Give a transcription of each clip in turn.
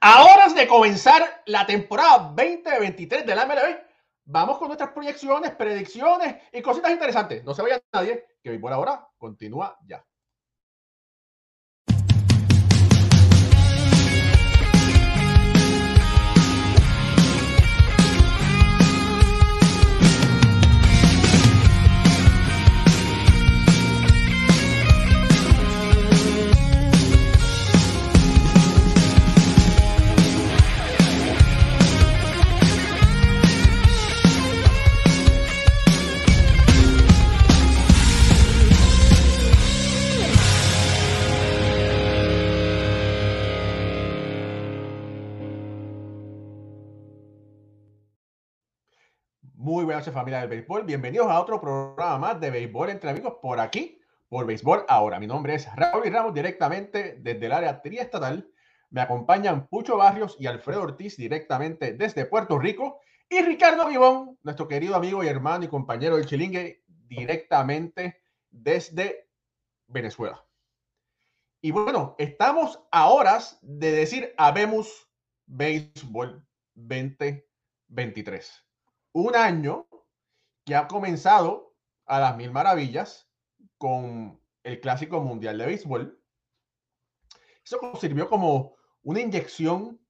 A horas de comenzar la temporada 2023 de la MLB, vamos con nuestras proyecciones, predicciones y cositas interesantes. No se vaya nadie, que por ahora continúa ya. Muy buenas noches familia del béisbol. Bienvenidos a otro programa más de béisbol entre amigos por aquí, por Béisbol Ahora. Mi nombre es Raúl y Ramos directamente desde el área triestatal. Me acompañan Pucho Barrios y Alfredo Ortiz directamente desde Puerto Rico. Y Ricardo Vivón, nuestro querido amigo y hermano y compañero del Chilingue, directamente desde Venezuela. Y bueno, estamos a horas de decir habemos béisbol 2023 un año que ha comenzado a las mil maravillas con el Clásico Mundial de Béisbol. Eso sirvió como una inyección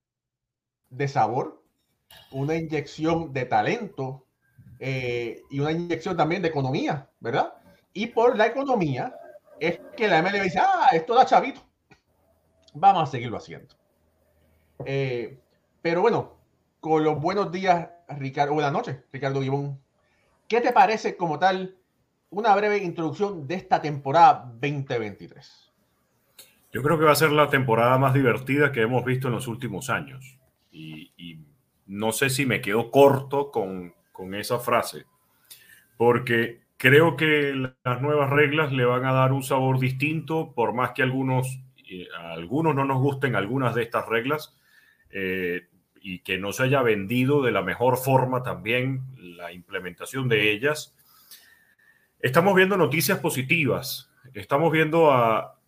de sabor, una inyección de talento eh, y una inyección también de economía, ¿verdad? Y por la economía es que la MLB dice, ah, esto da chavito, vamos a seguirlo haciendo. Eh, pero bueno, con los buenos días Ricardo, buenas noches, Ricardo Gibón. ¿Qué te parece como tal una breve introducción de esta temporada 2023? Yo creo que va a ser la temporada más divertida que hemos visto en los últimos años. Y, no sé si me quedo corto con, con esa frase, porque creo que las nuevas reglas le van a dar un sabor distinto, por más que algunos, eh, a algunos no nos gusten algunas de estas reglas. Eh, y que no se haya vendido de la mejor forma también la implementación de ellas. Estamos viendo noticias positivas. Estamos viendo a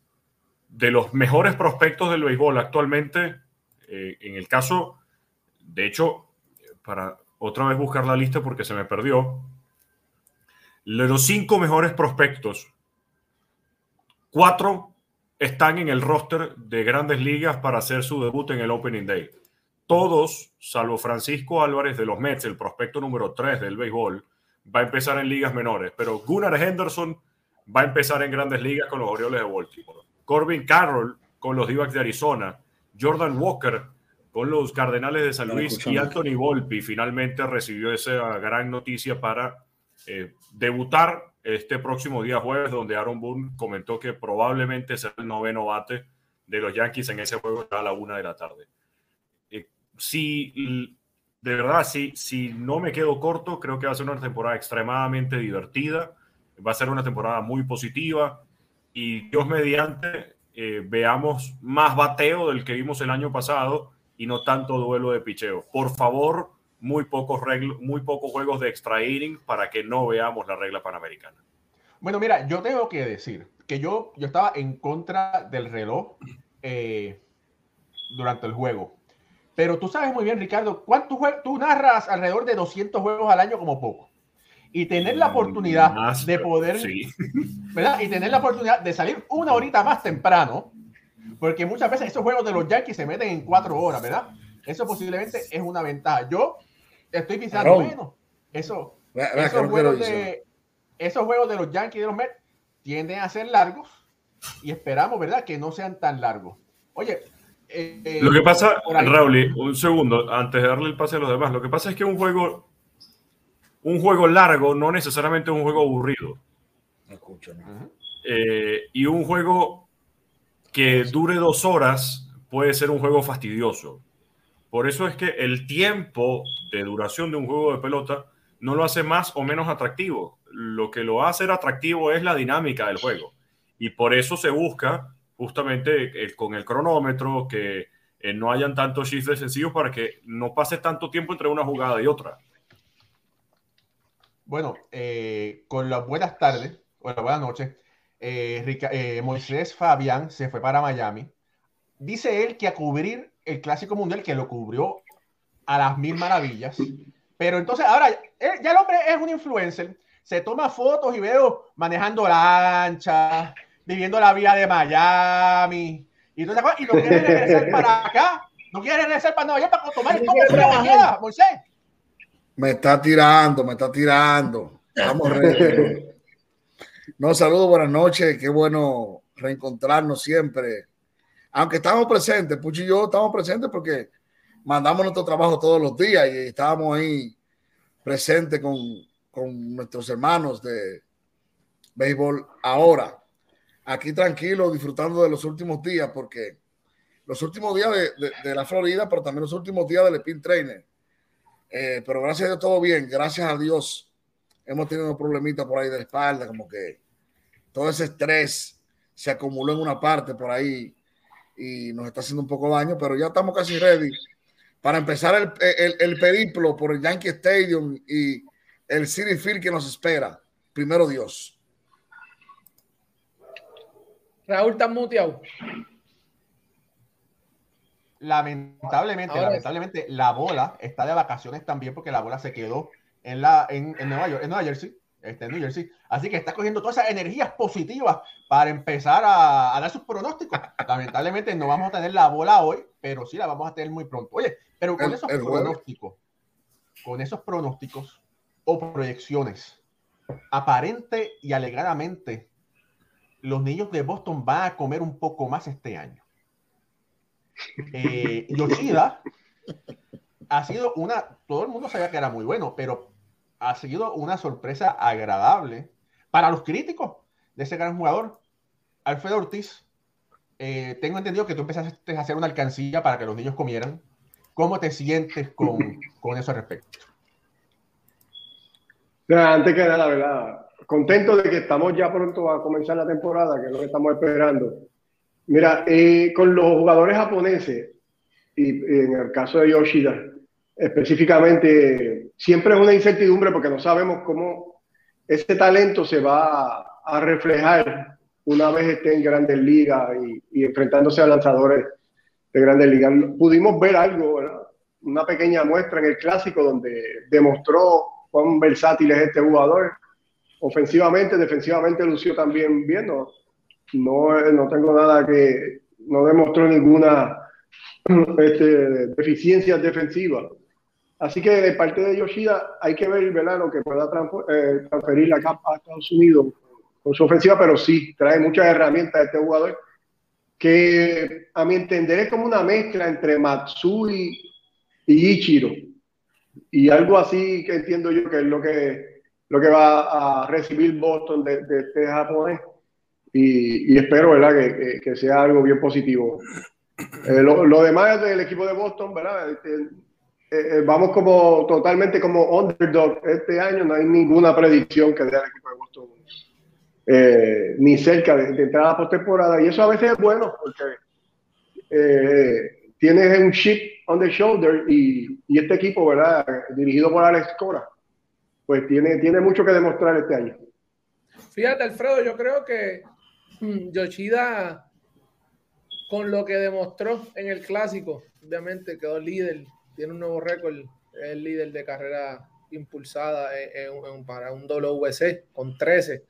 de los mejores prospectos del béisbol actualmente. Eh, en el caso, de hecho, para otra vez buscar la lista porque se me perdió, de los cinco mejores prospectos, cuatro están en el roster de grandes ligas para hacer su debut en el Opening Day todos, salvo Francisco Álvarez de los Mets, el prospecto número 3 del béisbol, va a empezar en ligas menores, pero Gunnar Henderson va a empezar en grandes ligas con los Orioles de Baltimore. Corbin Carroll con los d de Arizona, Jordan Walker con los Cardenales de San Luis y Anthony Volpi finalmente recibió esa gran noticia para eh, debutar este próximo día jueves, donde Aaron Boone comentó que probablemente será el noveno bate de los Yankees en ese juego a la una de la tarde si de verdad, si, si no me quedo corto, creo que va a ser una temporada extremadamente divertida, va a ser una temporada muy positiva y Dios mediante eh, veamos más bateo del que vimos el año pasado y no tanto duelo de picheo. Por favor, muy pocos, muy pocos juegos de extra inning para que no veamos la regla panamericana. Bueno, mira, yo tengo que decir que yo, yo estaba en contra del reloj eh, durante el juego. Pero tú sabes muy bien, Ricardo, ¿cuántos tú narras alrededor de 200 juegos al año como poco. Y tener la mm, oportunidad de poder, ¿verdad? Y tener la oportunidad de salir una horita más temprano, porque muchas veces esos juegos de los Yankees se meten en cuatro horas, ¿verdad? Eso posiblemente es una ventaja. Yo estoy pensando, bueno, eso, esos, juegos de, esos juegos de los Yankees y de los Mets tienden a ser largos y esperamos, ¿verdad? Que no sean tan largos. Oye, eh, lo que pasa, Raúl, un segundo, antes de darle el pase a los demás, lo que pasa es que un juego, un juego largo no necesariamente es un juego aburrido. escucho, eh, y un juego que dure dos horas puede ser un juego fastidioso. Por eso es que el tiempo de duración de un juego de pelota no lo hace más o menos atractivo. Lo que lo hace atractivo es la dinámica del juego. Y por eso se busca justamente con el cronómetro, que eh, no hayan tantos shifts sencillos para que no pase tanto tiempo entre una jugada y otra. Bueno, eh, con las buenas tardes, o las buenas noches, eh, Moisés Fabián se fue para Miami. Dice él que a cubrir el Clásico Mundial que lo cubrió a las mil maravillas. Pero entonces ahora eh, ya el hombre es un influencer. Se toma fotos y veo manejando lancha, viviendo la vida de Miami. Y, entonces, y no quiere regresar para acá. No quiere regresar para Nueva York para tomar el toque que queda, Moisés. Me está tirando, me está tirando. Vamos, No, saludos, buenas noches. Qué bueno reencontrarnos siempre. Aunque estamos presentes, Puchi y yo estamos presentes porque mandamos nuestro trabajo todos los días y estábamos ahí presentes con, con nuestros hermanos de béisbol ahora. Aquí tranquilo, disfrutando de los últimos días, porque los últimos días de, la Florida, pero también los últimos días del Spin Trainer. Eh, pero gracias a Dios todo bien, gracias a Dios. Hemos tenido un problemita por ahí de la espalda, como que todo ese estrés se acumuló en una parte por ahí y nos está haciendo un poco daño, pero ya estamos casi ready para empezar el, el, periplo por el Yankee Stadium y el City Field que nos espera. Primero Dios. Raúl, ¿estás muteado? Lamentablemente, lamentablemente, la bola está de vacaciones también porque la bola se quedó en, la, en, en Nueva York, en Nueva Jersey. Este, en New Jersey. Así que está cogiendo todas esas energías positivas para empezar a, a, dar sus pronósticos. Lamentablemente no vamos a tener la bola hoy, pero sí la vamos a tener muy pronto. Oye, pero con esos pronósticos, con esos pronósticos o proyecciones, aparente y alegadamente, los niños de Boston van a comer un poco más este año. Eh, Yoshida ha sido una, todo el mundo sabía que era muy bueno, pero ha sido una sorpresa agradable para los críticos de ese gran jugador. Alfredo Ortiz, eh, tengo entendido que tú empezaste a hacer una alcancía para que los niños comieran. ¿Cómo te sientes con, con eso al respecto? Antes que nada, verdad, contento de que estamos ya pronto a comenzar la temporada, que es lo que estamos esperando. Mira, eh, con los jugadores japoneses, y en el caso de Yoshida, específicamente, siempre es una incertidumbre porque no sabemos cómo ese talento se va a, reflejar una vez esté en grandes ligas y, enfrentándose a lanzadores de grandes ligas. Pudimos ver algo, una pequeña muestra en el clásico donde demostró cuán versátil es este jugador. Ofensivamente, defensivamente lució también bien. No, no, tengo nada que, no demostró ninguna este, deficiencia defensiva. Así que de parte de Yoshida hay que ver ¿verdad? lo que pueda eh, transferir capa a Estados Unidos con su ofensiva, pero sí, trae muchas herramientas a este jugador que a mi entender es como una mezcla entre Matsui y Ichiro. Y algo así que entiendo yo que es lo que, lo que va a recibir Boston de, este japonés. Y, espero ¿verdad? Que, que, sea algo bien positivo. Eh, lo, lo, demás del equipo de Boston, ¿verdad? Este, eh, eh, vamos como totalmente como underdog este año, no hay ninguna predicción que dé al equipo de Boston eh, ni cerca de, entrar a la postemporada y eso a veces es bueno porque tienes un chip on the shoulder y, y, este equipo, ¿verdad? Dirigido por Alex Cora, pues tiene, tiene mucho que demostrar este año. Fíjate, Alfredo, yo creo que mm, Yoshida, con lo que demostró en el clásico, obviamente quedó líder tiene un nuevo récord, es líder de carrera impulsada en, para un WC con 13.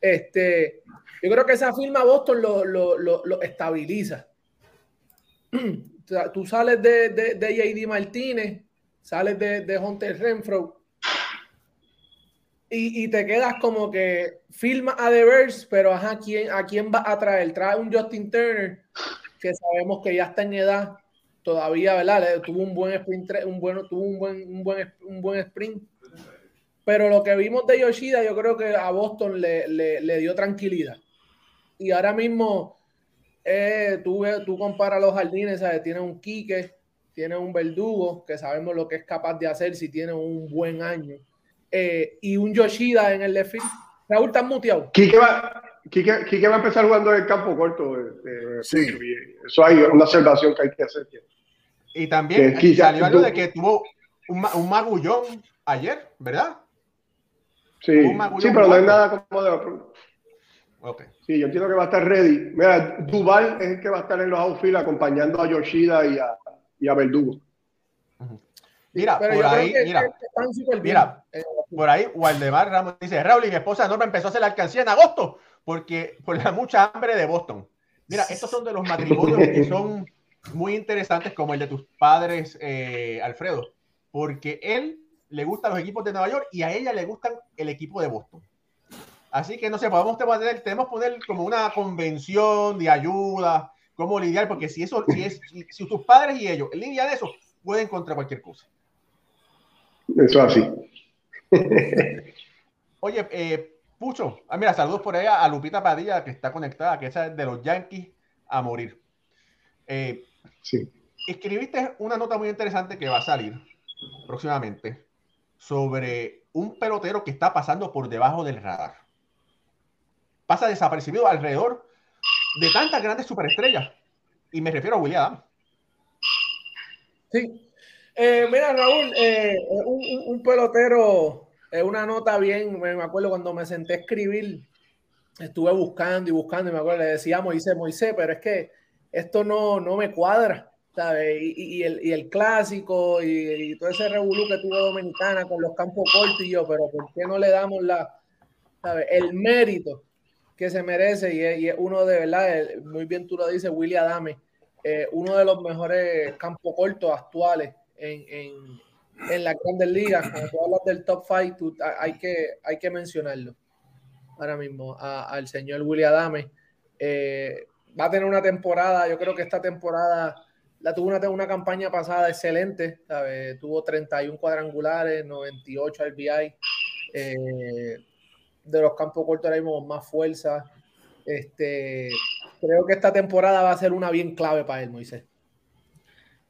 Este, yo creo que esa firma Boston lo, lo, lo, estabiliza. Tú sales de, de, de, JD Martínez, sales de, de Hunter Renfro y, y, te quedas como que firma a Devers, pero ajá, ¿a quién, ¿a quién va a traer? Trae un Justin Turner, que sabemos que ya está en edad, todavía, ¿verdad? Tuvo un buen sprint, un bueno, tuvo un buen, un buen, un buen sprint. Pero lo que vimos de Yoshida, yo creo que a Boston le, le, dio tranquilidad. Y ahora mismo, eh, tú, tú comparas los jardines, ¿sabes? Tiene un Quique, tiene un Verdugo, que sabemos lo que es capaz de hacer si tiene un buen año. Eh, y un Yoshida en el left Raúl, ¿estás muteado? Quique va, Quique, va a empezar jugando en el campo corto. Eh, sí. Eso hay una observación que hay que hacer. Y también salió algo de que tuvo un, un, magullón ayer, ¿verdad? Sí, sí pero no hay nada como de... Okay. Sí, yo entiendo que va a estar ready. Mira, Duval es el que va a estar en los outfield acompañando a Yoshida y a, y a Verdugo. Mira, por ahí, mira, mira, eh, por ahí Waldemar Ramos dice, Raúl y mi esposa Norma empezó a hacer la alcancía en agosto porque por la mucha hambre de Boston. Mira, estos son de los matrimonios que son muy interesantes como el de tus padres, eh, Alfredo, porque él le gustan los equipos de Nueva York y a ella le gustan el equipo de Boston. Así que no sé, podemos tener, tenemos poner como una convención de ayuda, cómo lidiar, porque si eso, si es, si, tus padres y ellos lidian eso, pueden contra cualquier cosa. Eso así. Oye, eh, Pucho, ah, mira, saludos por ahí a Lupita Padilla, que está conectada, que es de los Yankees a morir. Eh, sí. Escribiste una nota muy interesante que va a salir próximamente sobre un pelotero que está pasando por debajo del radar. Pasa desapercibido alrededor de tantas grandes superestrellas. Y me refiero a William Sí. Eh, mira, Raúl, eh, un, pelotero, es una nota bien, me acuerdo cuando me senté a escribir, estuve buscando y buscando y me acuerdo, le decía Moisés, Moisés, pero es que esto no, no me cuadra. ¿sabes? Y, el, y, el, clásico y, todo ese revolú que tuvo Dominicana con los campos cortos y yo, pero ¿por qué no le damos la, ¿sabes? el mérito que se merece? Y es, uno de verdad, muy bien tú lo dices, Willy Adame, eh, uno de los mejores campos cortos actuales en, en, en la grandes ligas. Cuando tú hablas del top five, hay, que, hay que mencionarlo ahora mismo al señor Willy Adame. Eh, va a tener una temporada, yo creo que esta temporada la tuvo una, una campaña pasada excelente, tuvo 31 cuadrangulares, 98 RBI, eh, de los campos cortos ahora mismo más fuerza. Este, creo que esta temporada va a ser una bien clave para él, Moisés.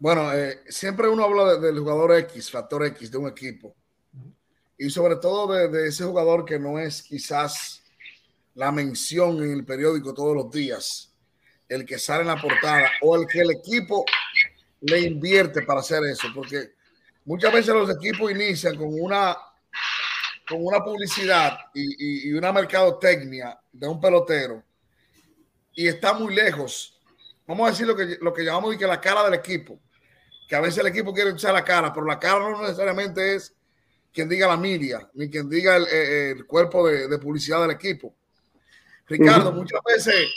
Bueno, eh, siempre uno habla del jugador X, factor X de un equipo. Y sobre todo de, de, ese jugador que no es quizás la mención en el periódico todos los días, el que sale en la portada o el que el equipo le invierte para hacer eso, porque muchas veces los equipos inician con una, con una publicidad y, una mercadotecnia de un pelotero y está muy lejos. Vamos a decir lo que, lo que llamamos que la cara del equipo, que a veces el equipo quiere echar la cara, pero la cara no necesariamente es quien diga la media, ni quien diga el, cuerpo de, publicidad del equipo. Ricardo, muchas veces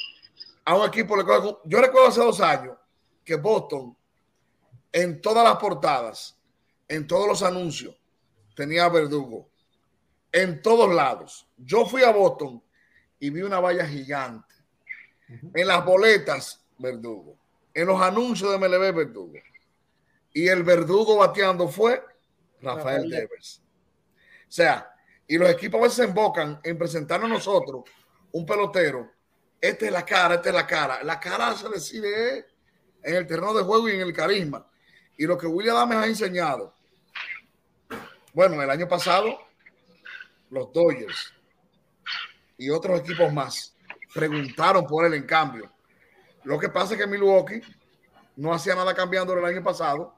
a un equipo le Yo recuerdo hace dos años que Boston, en todas las portadas, en todos los anuncios, tenía Verdugo. En todos lados. Yo fui a Boston y vi una valla gigante. En las boletas, Verdugo. En los anuncios de MLB, Verdugo. Y el Verdugo bateando fue Rafael Devers. O sea, y los equipos a veces se embocan en presentarnos a nosotros un pelotero esta es la cara, esta es la cara. La cara se decide en el terreno de juego y en el carisma. Y lo que William Adams ha enseñado. Bueno, el año pasado, los Dodgers y otros equipos más preguntaron por él en cambio. Lo que pasa es que Milwaukee no hacía nada cambiando el año pasado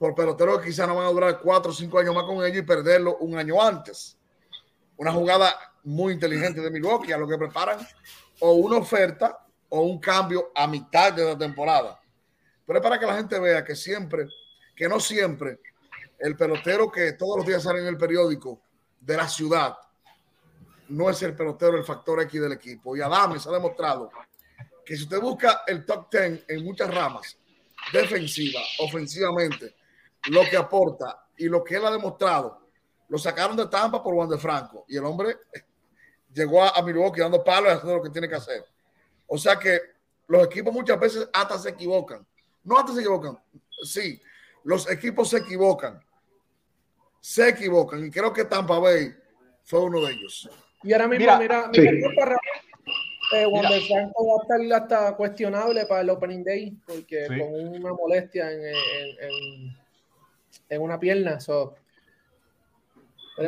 por peloteros que quizás no van a durar cuatro o cinco años más con ellos y perderlo un año antes. Una jugada muy inteligente de Milwaukee a lo que preparan o una oferta o un cambio a mitad de la temporada. Pero es para que la gente vea que siempre, que no siempre, el pelotero que todos los días sale en el periódico de la ciudad no es el pelotero el factor X del equipo. Y Adames ha demostrado que si usted busca el top 10 en muchas ramas, defensiva, ofensivamente, lo que aporta y lo que él ha demostrado, lo sacaron de Tampa por Juan de Franco. Y el hombre llegó a, Milwaukee dando palos y haciendo lo que tiene que hacer. O sea que los equipos muchas veces hasta se equivocan. No hasta se equivocan. Sí, los equipos se equivocan. Se equivocan. Y creo que Tampa Bay fue uno de ellos. Y ahora mismo, mira, mira, eh, Franco va a estar hasta cuestionable para el Opening Day porque con una molestia en, en, en, una pierna.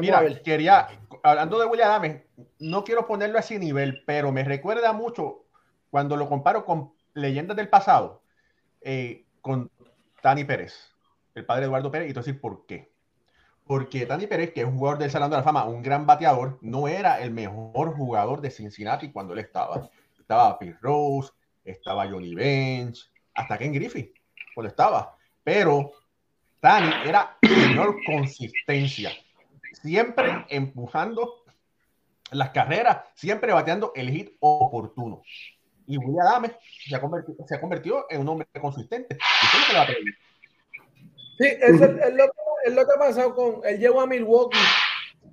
Mira, quería, hablando de William Adams, no quiero ponerlo a ese nivel, pero me recuerda mucho cuando lo comparo con leyendas del pasado, eh, con Tani Pérez, el padre de Eduardo Pérez, y te voy a decir por qué. Porque Tani Pérez, que es un jugador del Salón de la Fama, un gran bateador, no era el mejor jugador de Cincinnati cuando él estaba. Estaba Pete Rose, estaba Johnny Bench, hasta Ken Griffey. cuando estaba, pero Dani era menor consistencia, siempre empujando las carreras, siempre bateando el hit oportuno. Y William Adams se ha convertido, se ha convertido en un hombre consistente. Sí, es, es, lo, es lo que ha pasado con. Él llegó a Milwaukee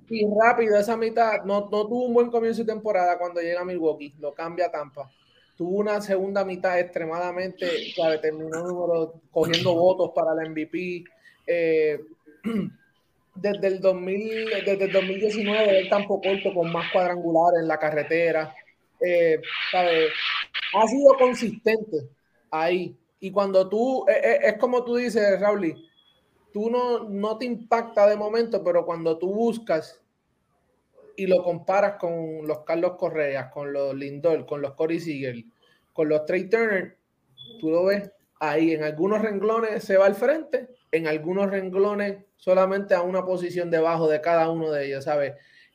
y rápido esa mitad no, no tuvo un buen comienzo de temporada cuando llega a Milwaukee, lo cambia a Tampa. Tuvo una segunda mitad extremadamente, clave, terminó número, cogiendo votos para el MVP. Eh, desde el 2000, desde el 2019 él tampoco corto con más cuadrangulares en la carretera. Eh, Ha sido consistente ahí. Y cuando tú, es, eh, es como tú dices, Raúl, tú no, no te impacta de momento, pero cuando tú buscas y lo comparas con los Carlos Correas, con los Lindor, con los Corey Siegel, con los Trey Turner, tú lo ves ahí. En algunos renglones se va al frente, en algunos renglones solamente a una posición debajo de cada uno de ellos, ¿sabes?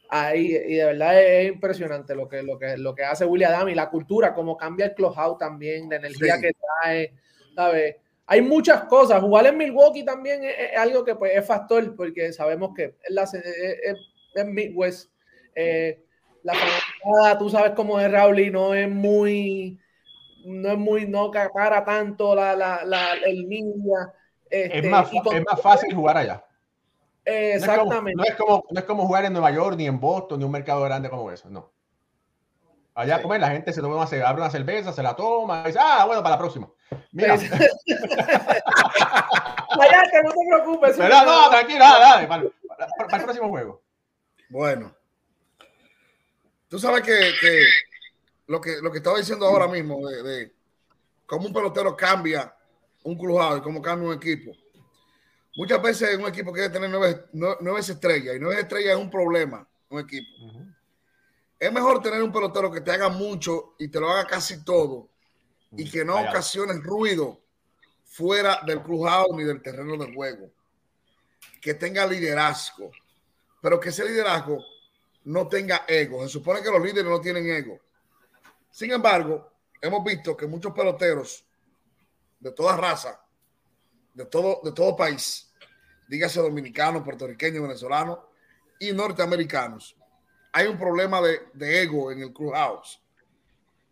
Ahí, y de verdad es, impresionante lo que, lo, que, lo que hace William Adam y la cultura, cómo cambia el clubhouse también, la energía que trae, ¿sabes? hay muchas cosas. Jugar en Milwaukee también es, algo que pues, es factor, porque sabemos que en, la, en Midwest eh, la fanática, tú sabes cómo es Raúl y no es muy, no es muy, no para tanto la, la, la el ninja. Este, es, más, es más fácil jugar allá. exactamente. No es, como, no es, como, jugar en Nueva York, ni en Boston, ni un mercado grande como eso, no. Allá, sí. la gente se toma, se abre una cerveza, se la toma, y dice, ah, bueno, para la próxima. Mira. Allá, que no te preocupes. Pero no, tranquilo, dale, para, para, para, el próximo juego. Bueno. Tú sabes que, que, lo que lo que estaba diciendo ahora mismo de, de cómo un pelotero cambia un crujado y cómo cambia un equipo. Muchas veces un equipo quiere tener nueve, nueve estrellas y nueve estrellas es un problema, un equipo. Uh -huh. Es mejor tener un pelotero que te haga mucho y te lo haga casi todo y que no ocasiones ruido fuera del crujado ni del terreno de juego. Que tenga liderazgo, pero que ese liderazgo no tenga ego. Se supone que los líderes no tienen ego. Sin embargo, hemos visto que muchos peloteros de toda raza, de todo, de todo país, dígase dominicanos, puertorriqueños, venezolanos y norteamericanos, hay un problema de, ego en el clubhouse.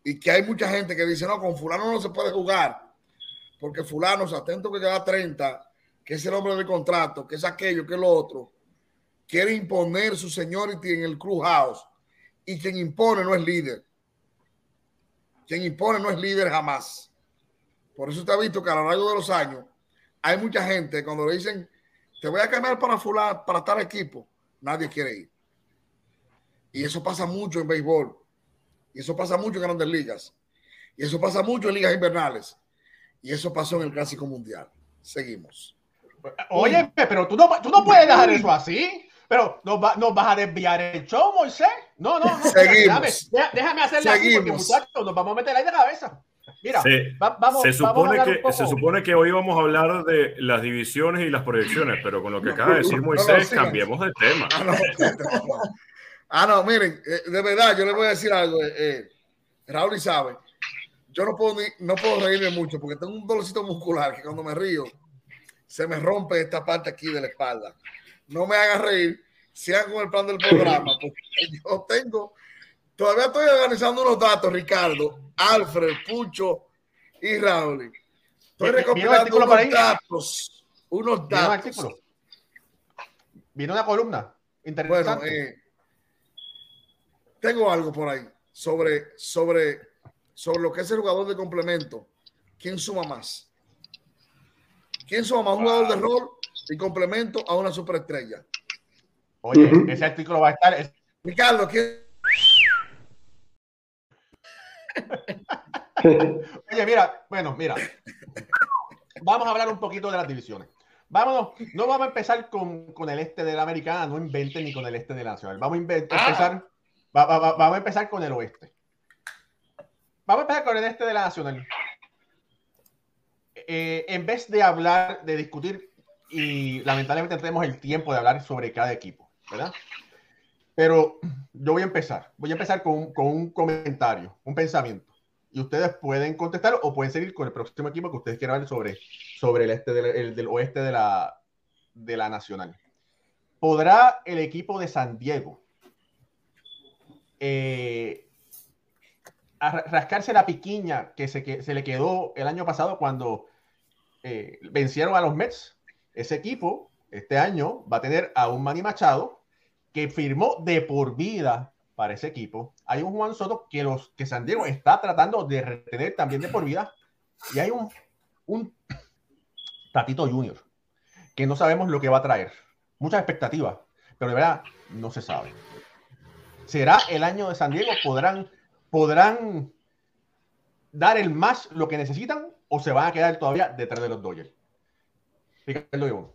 Y que hay mucha gente que dice, no, con fulano no se puede jugar, porque fulano se atento que queda 30, que es el hombre del contrato, que es aquello, que es lo otro, quiere imponer su seniority en el clubhouse. Y quien impone no es líder. Quien impone no es líder jamás. Por eso usted ha visto que a lo largo de los años hay mucha gente cuando le dicen te voy a cambiar para fulano, para tal equipo, nadie quiere ir. Y eso pasa mucho en béisbol. Y eso pasa mucho en grandes ligas. Y eso pasa mucho en ligas invernales. Y eso pasó en el Clásico Mundial. Seguimos. Oye, pero tú no, tú no puedes dejar eso así. Pero nos, va, nos vas a desviar el show, Moisés. No, no, no. Seguimos. Déjame, déjame hacerle así porque, muchachos, nos vamos a meter ahí de cabeza. Mira, se, va, vamos, se, supone vamos que, se supone que hoy vamos a hablar de las divisiones y las proyecciones, pero con lo que acaba de decir Moisés, no, no, cambiemos de tema. Ah, no, ah, no miren, eh, de verdad, yo les voy a decir algo. Eh, eh, Raúl y sabe, yo no puedo, ni, no puedo reírme mucho porque tengo un dolorcito muscular que cuando me río se me rompe esta parte aquí de la espalda. No me hagas reír, sigan con el plan del programa, porque yo tengo Todavía estoy organizando unos datos, Ricardo, Alfred, Pucho y Raúl. Estoy recopilando unos datos. Unos datos. Viene una columna interesante. Bueno, eh, tengo algo por ahí sobre, sobre, sobre lo que es el jugador de complemento. ¿Quién suma más? ¿Quién suma más? Un jugador de rol y complemento a una superestrella. Oye, uh -huh. ese artículo va a estar. Ricardo, ¿quién? Oye, mira, bueno, mira. Vamos a hablar un poquito de las divisiones. Vámonos, no vamos a empezar con, con el este de la americana, no inventen ni con el este de la nacional. Vamos a empezar, va, va, va, vamos a empezar con el oeste. Vamos a empezar con el este de la nacional. Eh, en vez de hablar, de discutir, y lamentablemente tenemos el tiempo de hablar sobre cada equipo, ¿verdad? Pero yo voy a empezar. Voy a empezar con, un comentario, un pensamiento. y ustedes pueden contestar o pueden seguir con el próximo equipo que ustedes quieran ver sobre, sobre el, este del, oeste de la, de la nacional. ¿Podrá el equipo de San Diego eh, rascarse la piquiña que se, que se le quedó el año pasado cuando eh, vencieron a los Mets? Ese equipo este año va a tener a un Manny Machado que firmó de por vida para ese equipo. Hay un Juan Soto que, los, que San Diego está tratando de retener también de por vida. Y hay un, un Tatito Junior que no sabemos lo que va a traer. Muchas expectativas, pero de verdad no se sabe. ¿Será el año de San Diego? ¿Podrán, podrán dar el más lo que necesitan o se van a quedar todavía detrás de los Dodgers? Ricardo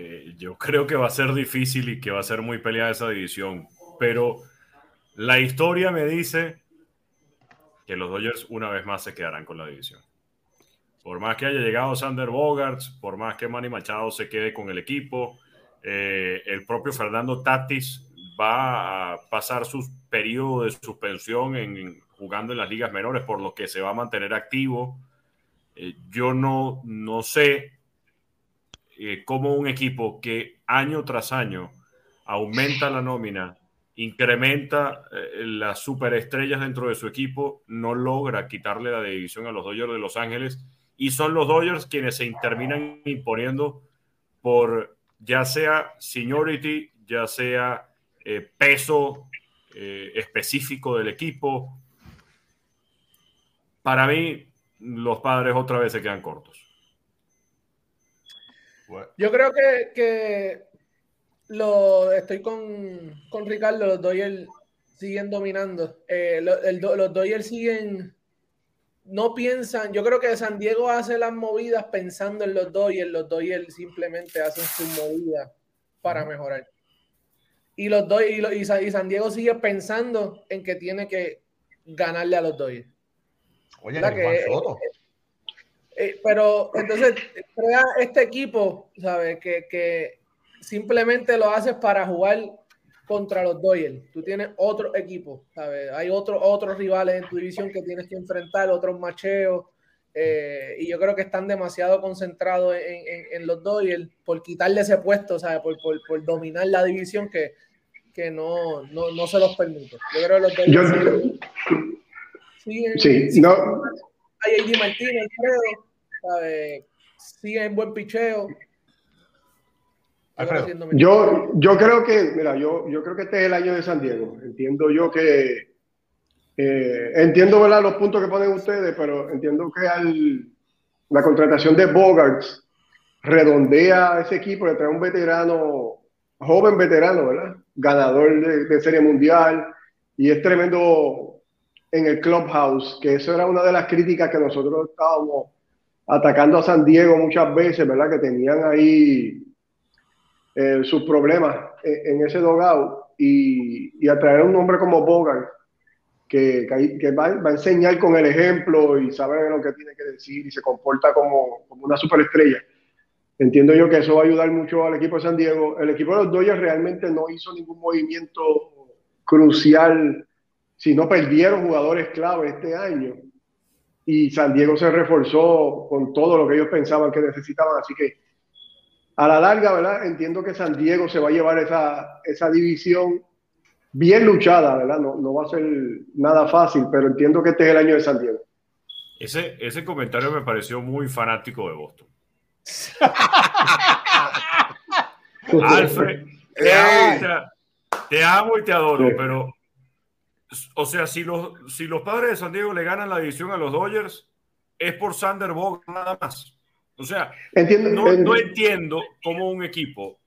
eh, yo creo que va a ser difícil y que va a ser muy peleada esa división, pero la historia me dice que los Dodgers una vez más se quedarán con la división. Por más que haya llegado Sander Bogarts, por más que Manny Machado se quede con el equipo, eh, el propio Fernando Tatis va a pasar su periodo de suspensión en, jugando en las ligas menores, por lo que se va a mantener activo. Eh, yo no, no sé eh, cómo un equipo que año tras año aumenta la nómina, incrementa las superestrellas dentro de su equipo, no logra quitarle la división a los Dodgers de Los Ángeles y son los Dodgers quienes se terminan imponiendo por ya sea seniority, ya sea eh, peso eh, específico del equipo. Para mí, los padres otra vez se quedan cortos. Yo creo que, lo estoy con, Ricardo, los Dodgers siguen dominando. Eh, los Dodgers siguen no piensan, yo creo que San Diego hace las movidas pensando en los Dodgers, los Dodgers simplemente hacen sus movidas para mejorar. Y los Dodgers, y, San Diego sigue pensando en que tiene que ganarle a los Dodgers. Oye, que, eh, eh, pero entonces crea este equipo, ¿sabes? Que, que simplemente lo haces para jugar contra los Doyle. Tú tienes otro equipo, ¿sabes? Hay otro, otros rivales en tu división que tienes que enfrentar, otros macheos. Eh, y yo creo que están demasiado concentrados en, los Doyle por quitarle ese puesto, ¿sabes? Por, por, dominar la división que, que no, no, no, se los permite. Yo creo que los Doyle siguen, sí, no. AD Martínez, creo, ¿sabes? Sigue en buen picheo. Yo, yo creo que, mira, yo, yo creo que este es el año de San Diego. Entiendo yo que, entiendo ¿verdad? los puntos que ponen ustedes, pero entiendo que al, la contratación de Bogarts redondea ese equipo, le trae un veterano, joven veterano, ¿verdad? Ganador de, de Serie Mundial y es tremendo en el clubhouse, que eso era una de las críticas que nosotros estábamos atacando a San Diego muchas veces, ¿verdad? Que tenían ahí eh, sus problemas en, ese dogado y, y atraer a un hombre como Bogart que, que va, va, a enseñar con el ejemplo y sabe lo que tiene que decir y se comporta como, como, una superestrella. Entiendo yo que eso va a ayudar mucho al equipo de San Diego. El equipo de los Dodgers realmente no hizo ningún movimiento crucial, si no perdieron jugadores clave este año. Y San Diego se reforzó con todo lo que ellos pensaban que necesitaban. Así que a la larga, ¿verdad? Entiendo que San Diego se va a llevar esa, esa división bien luchada, ¿verdad? No, no, va a ser nada fácil, pero entiendo que este es el año de San Diego. Ese, ese comentario me pareció muy fanático de Boston. Alfred, te amo, y te, adoro, pero, o sea, si los, si los padres de San Diego le ganan la división a los Dodgers, es por Sander Bog nada más. O sea, no, entiendo cómo un equipo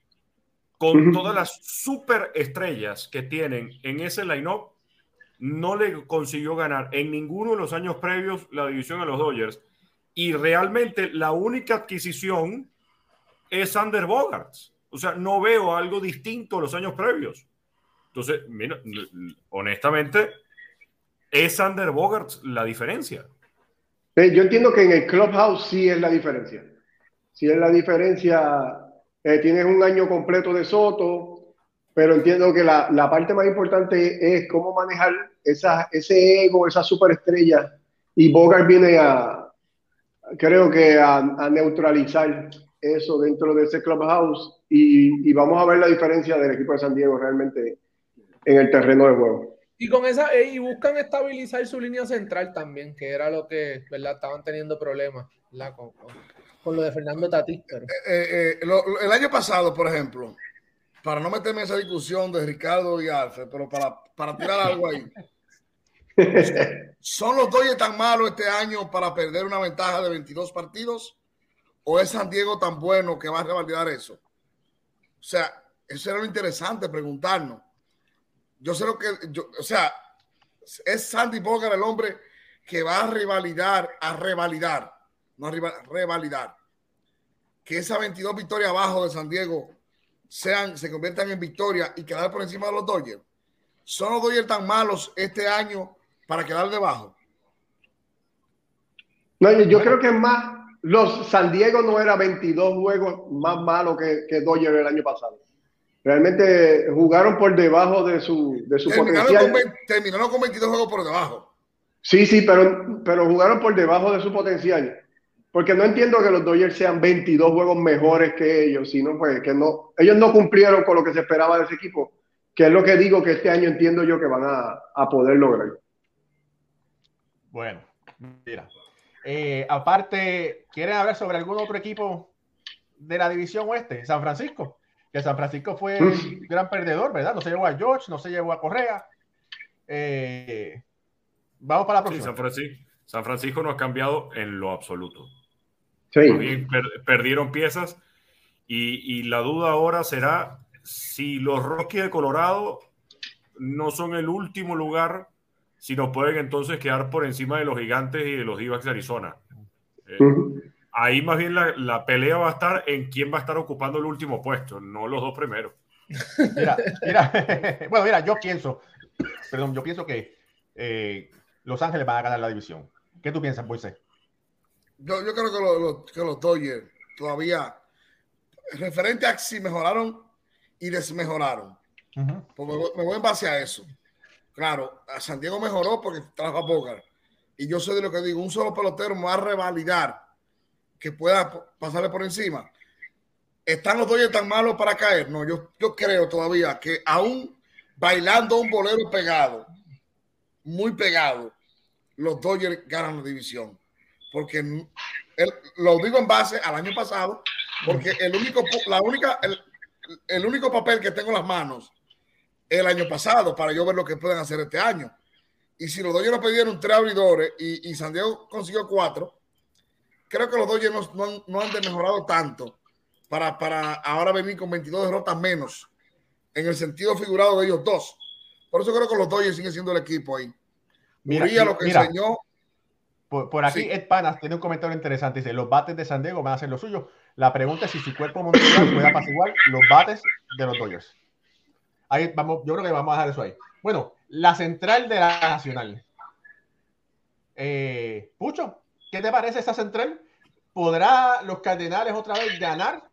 con todas las superestrellas que tienen en ese line-up no le consiguió ganar en ninguno de los años previos la división a los Dodgers. Y realmente la única adquisición es Sander Bogarts. O sea, no veo algo distinto a los años previos. Entonces, mira, honestamente, es Sander Bogarts la diferencia. Yo entiendo que en el clubhouse sí es la diferencia. Sí es la diferencia. Eh, tienes un año completo de Soto, pero entiendo que la, la parte más importante es cómo manejar esa, ese ego, esa superestrella, y Bogart viene a, creo que a, neutralizar eso dentro de ese clubhouse y, vamos a ver la diferencia del equipo de San Diego realmente en el terreno de juego. Y con esa, eh, y buscan estabilizar su línea central también, que era lo que, ¿verdad? Estaban teniendo problemas, Con, con, con, lo de Fernando Tatí. Pero... Eh, eh, eh, lo, el año pasado, por ejemplo, para no meterme en esa discusión de Ricardo y Alfred, pero para, para tirar algo ahí. ¿Son los Dodgers tan malos este año para perder una ventaja de 22 partidos? ¿O es San Diego tan bueno que va a revalidar eso? O sea, eso era lo interesante preguntarnos. Yo sé lo que, yo, o sea, es Sandy Bogart el hombre que va a revalidar, a revalidar, no a revalidar, que esa 22 victorias abajo de San Diego sean, se conviertan en victoria y quedar por encima de los Dodgers. ¿Son los Dodgers tan malos este año para quedar debajo? No, yo creo que es más, los San Diego no era 22 juegos más malos que, que Dodgers el año pasado. Realmente jugaron por debajo de su, de su terminaron potencial. Con, terminaron con 22 juegos por debajo. Sí, sí, pero, pero jugaron por debajo de su potencial. Porque no entiendo que los Dodgers sean 22 juegos mejores que ellos, sino pues que no, ellos no cumplieron con lo que se esperaba de ese equipo, que es lo que digo que este año entiendo yo que van a, a poder lograr. Bueno, mira. Eh, aparte, ¿quieren hablar sobre algún otro equipo de la división oeste? San Francisco, que San Francisco fue el gran perdedor, ¿verdad? No se llevó a George, no se llevó a Correa. Eh, vamos para la próxima. Sí, San, Francisco, San Francisco no ha cambiado en lo absoluto. Sí. Per, perdieron piezas y, y, la duda ahora será si los Rockies de Colorado no son el último lugar, si nos pueden entonces quedar por encima de los gigantes y de los Divacs de Arizona. Eh, uh -huh. Ahí más bien la, la, pelea va a estar en quién va a estar ocupando el último puesto, no los dos primeros. Mira, mira, bueno, mira, yo pienso, perdón, yo pienso que eh, Los Ángeles van a ganar la división. ¿Qué tú piensas, Moisés? Yo, yo creo que, lo, lo, que los Dodgers todavía, referente a si mejoraron y desmejoraron. Uh -huh. pues me, me, voy en base a eso. Claro, a San Diego mejoró porque trajo a Bogart. Y yo sé de lo que digo, un solo pelotero me va a revalidar que pueda pasarle por encima. ¿Están los Dodgers tan malos para caer? No, yo, yo creo todavía que aún bailando un bolero pegado, muy pegado, los Dodgers ganan la división porque lo digo en base al año pasado, porque el único, la única, el, el, único papel que tengo en las manos el año pasado para yo ver lo que pueden hacer este año. Y si los Dodgers nos pidieron tres abridores y, y, San Diego consiguió cuatro, creo que los Dodgers no, no, han, no han mejorado tanto para, para ahora venir con 22 derrotas menos en el sentido figurado de ellos dos. Por eso creo que los Dodgers siguen siendo el equipo ahí. Mira, Muría lo que mira. enseñó por, por, aquí, Sí. Ed Panas tiene un comentario interesante. Dice: Los bates de San Diego van a hacer lo suyo. La pregunta es si su cuerpo mundial puede apaciguar los bates de los Dodgers. Ahí vamos, yo creo que vamos a dejar eso ahí. Bueno, la central de la nacional. Eh, Pucho, ¿qué te parece esa central? ¿Podrá los Cardenales otra vez ganar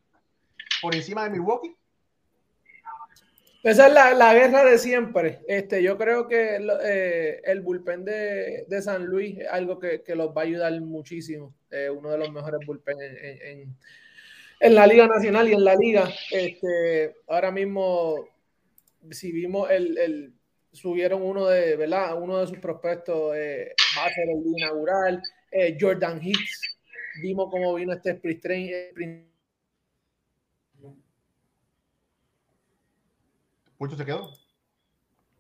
por encima de Milwaukee? Esa es la, la, guerra de siempre. Este, yo creo que eh, el bullpen de, de, San Luis es algo que, que, los va a ayudar muchísimo. Eh, uno de los mejores bullpen en, en, la Liga Nacional y en la Liga. Este, ahora mismo, si vimos el, el subieron uno de, ¿verdad? Uno de sus prospectos eh, va a ser el inaugural. Eh, Jordan Hicks. Vimos cómo vino este sprint train, ¿Mucho se quedó?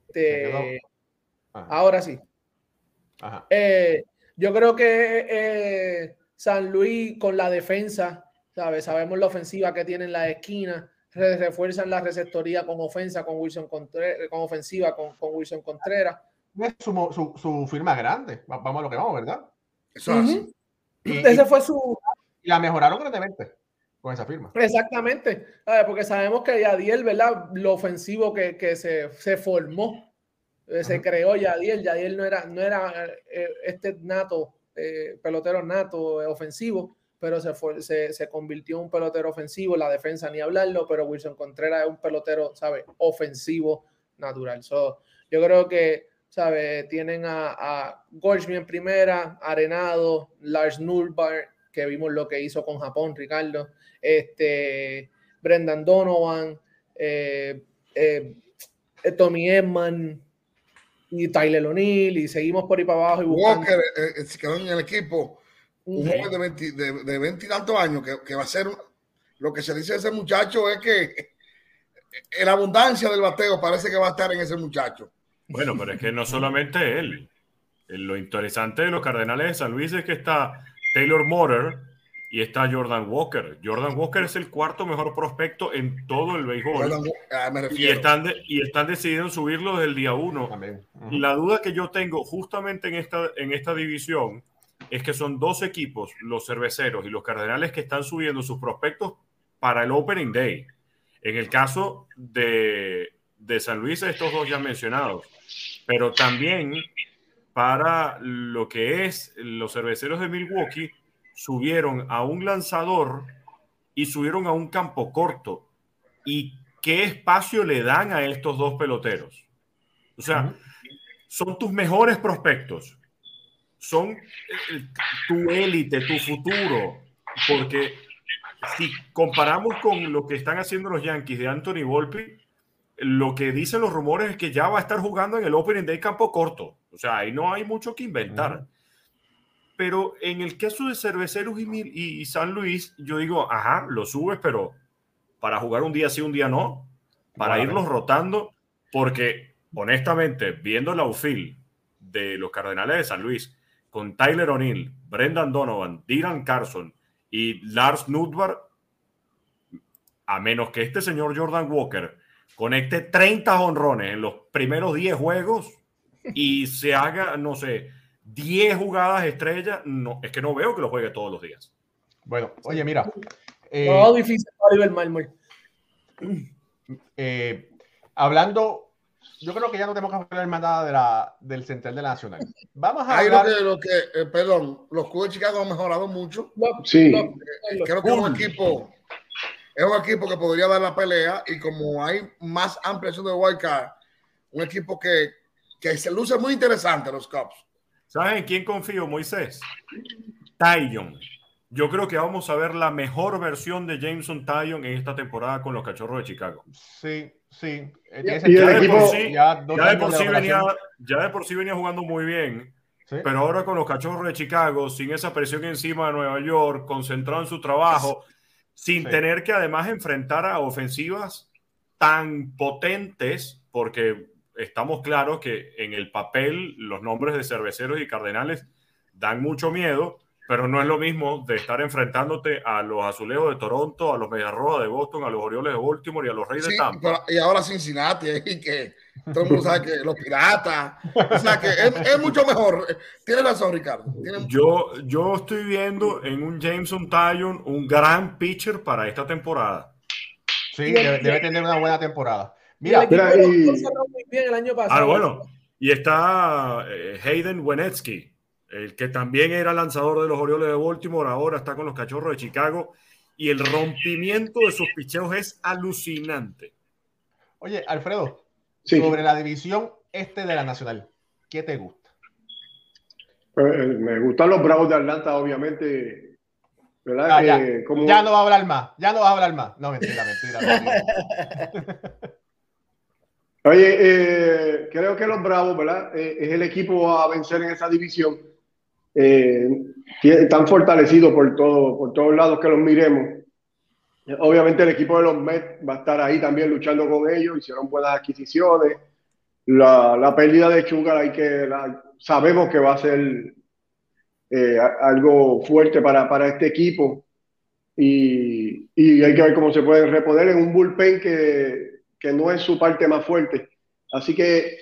Este, se quedó. Ahora sí. Eh, yo creo que eh, San Luis con la defensa, ¿sabes? Sabemos la ofensiva que tiene en la esquina, refuerzan la receptoría con ofensa con Wilson Contreras, con ofensiva con, con Wilson Contreras. Es su, su, su, firma grande, vamos a lo que vamos, ¿verdad? Eso uh -huh. y, Ese fue su... Y la mejoraron grandemente con esa firma. Exactamente, porque sabemos que Yadiel, ¿verdad? Lo ofensivo que, que se, se, formó, eh, se creó Yadiel, Yadiel no era, no era eh, este nato, eh, pelotero nato, eh, ofensivo, pero se, fue, se, se, convirtió en un pelotero ofensivo, la defensa ni hablarlo, pero Wilson Contreras es un pelotero, ¿sabe? Ofensivo natural. So, yo creo que, ¿sabe? Tienen a, a en primera, Arenado, Lars Nulbar, que vimos lo que hizo con Japón, Ricardo, este, Brendan Donovan, eh, eh, Tommy Edman y Tyler O'Neill, y seguimos por ahí para abajo. Y Walker eh, se quedó en el equipo un joven de 20, de, 20 y tantos años que, que, va a ser lo que se dice de ese muchacho es que en la abundancia del bateo parece que va a estar en ese muchacho. Bueno, pero es que no solamente él. Lo interesante de los Cardenales de San Luis es que está Taylor Motor y está Jordan Walker. Jordan Walker es el cuarto mejor prospecto en todo el béisbol. Ah, y, están y están decidiendo subirlo desde el día uno. Y la duda que yo tengo justamente en esta, en esta división es que son dos equipos, los cerveceros y los cardenales, que están subiendo sus prospectos para el Opening Day. En el caso de, de San Luis, estos dos ya mencionados, pero también para lo que es los cerveceros de Milwaukee, subieron a un lanzador y subieron a un campo corto. ¿Y qué espacio le dan a estos dos peloteros? O sea, son tus mejores prospectos son eh, tu élite, tu futuro, porque si comparamos con lo que están haciendo los Yankees de Anthony Volpe, lo que dicen los rumores es que ya va a estar jugando en el Opening Day campo corto. O sea, ahí no hay mucho que inventar. Pero en el caso de Cerveceros y, San Luis, yo digo, ajá, lo subes, pero para jugar un día sí, un día no, para irlos rotando, porque honestamente, viendo la UFIL de los Cardenales de San Luis, con Tyler O'Neill, Brendan Donovan, Dylan Carson y Lars Nudvar, a menos que este señor Jordan Walker conecte 30 honrones en los primeros 10 juegos y se haga, no sé, 10 jugadas estrellas, no, es que no veo que lo juegue todos los días. Bueno, oye, mira. Eh, no, difícil para eh, hablando yo creo que ya no tenemos que hablar más nada de la, del Central de la Nacional. Vamos a hablar... Lo que, lo que eh, perdón, los Cubs de Chicago han mejorado mucho. Sí. creo que es un equipo, es un equipo que podría dar la pelea y como hay más ampliación de wildcard, un equipo que, que se luce muy interesante los Cubs. ¿Saben en quién confío, Moisés? Tyon. Yo creo que vamos a ver la mejor versión de Jameson Tyon en esta temporada con los Cachorros de Chicago. Sí, sí. ya, de por sí, ya, venía, ya de por sí venía jugando muy bien. Pero ahora con los cachorros de Chicago, sin esa presión encima de Nueva York, concentrado en su trabajo, sin tener que además enfrentar a ofensivas tan potentes, porque estamos claros que en el papel los nombres de cerveceros y cardenales dan mucho miedo, pero no es lo mismo de estar enfrentándote a los azulejos de Toronto, a los Mediarrojas de Boston, a los Orioles de Baltimore y a los Reyes de Tampa. y ahora Cincinnati, y que todo el mundo sabe que los piratas. O sea que es, mucho mejor. Tiene razón, Ricardo. yo, yo estoy viendo en un Jameson Tyon un gran pitcher para esta temporada. Sí, debe, tener una buena temporada. Mira, mira y... muy bien el año pasado. Ah, bueno. Y está eh, Hayden Wenetsky el que también era lanzador de los Orioles de Baltimore, ahora está con los Cachorros de Chicago y el rompimiento de sus picheos es alucinante. Oye, Alfredo, sobre la división este de la Nacional, ¿qué te gusta? Pues, eh, me gustan los Bravos de Atlanta, obviamente. Ah, eh, ya. no va a hablar más, ya no va a hablar más. No, mentira, mentira. Oye, eh, creo que los Bravos, ¿verdad? es el equipo a vencer en esa división eh, están fortalecidos por, todo, por todos lados que los miremos. Obviamente el equipo de los Mets va a estar ahí también luchando con ellos, hicieron buenas adquisiciones. La, la pérdida de Chugar hay que, sabemos que va a ser eh, algo fuerte para, para este equipo y, y, hay que ver cómo se puede reponer en un bullpen que, que no es su parte más fuerte. Así que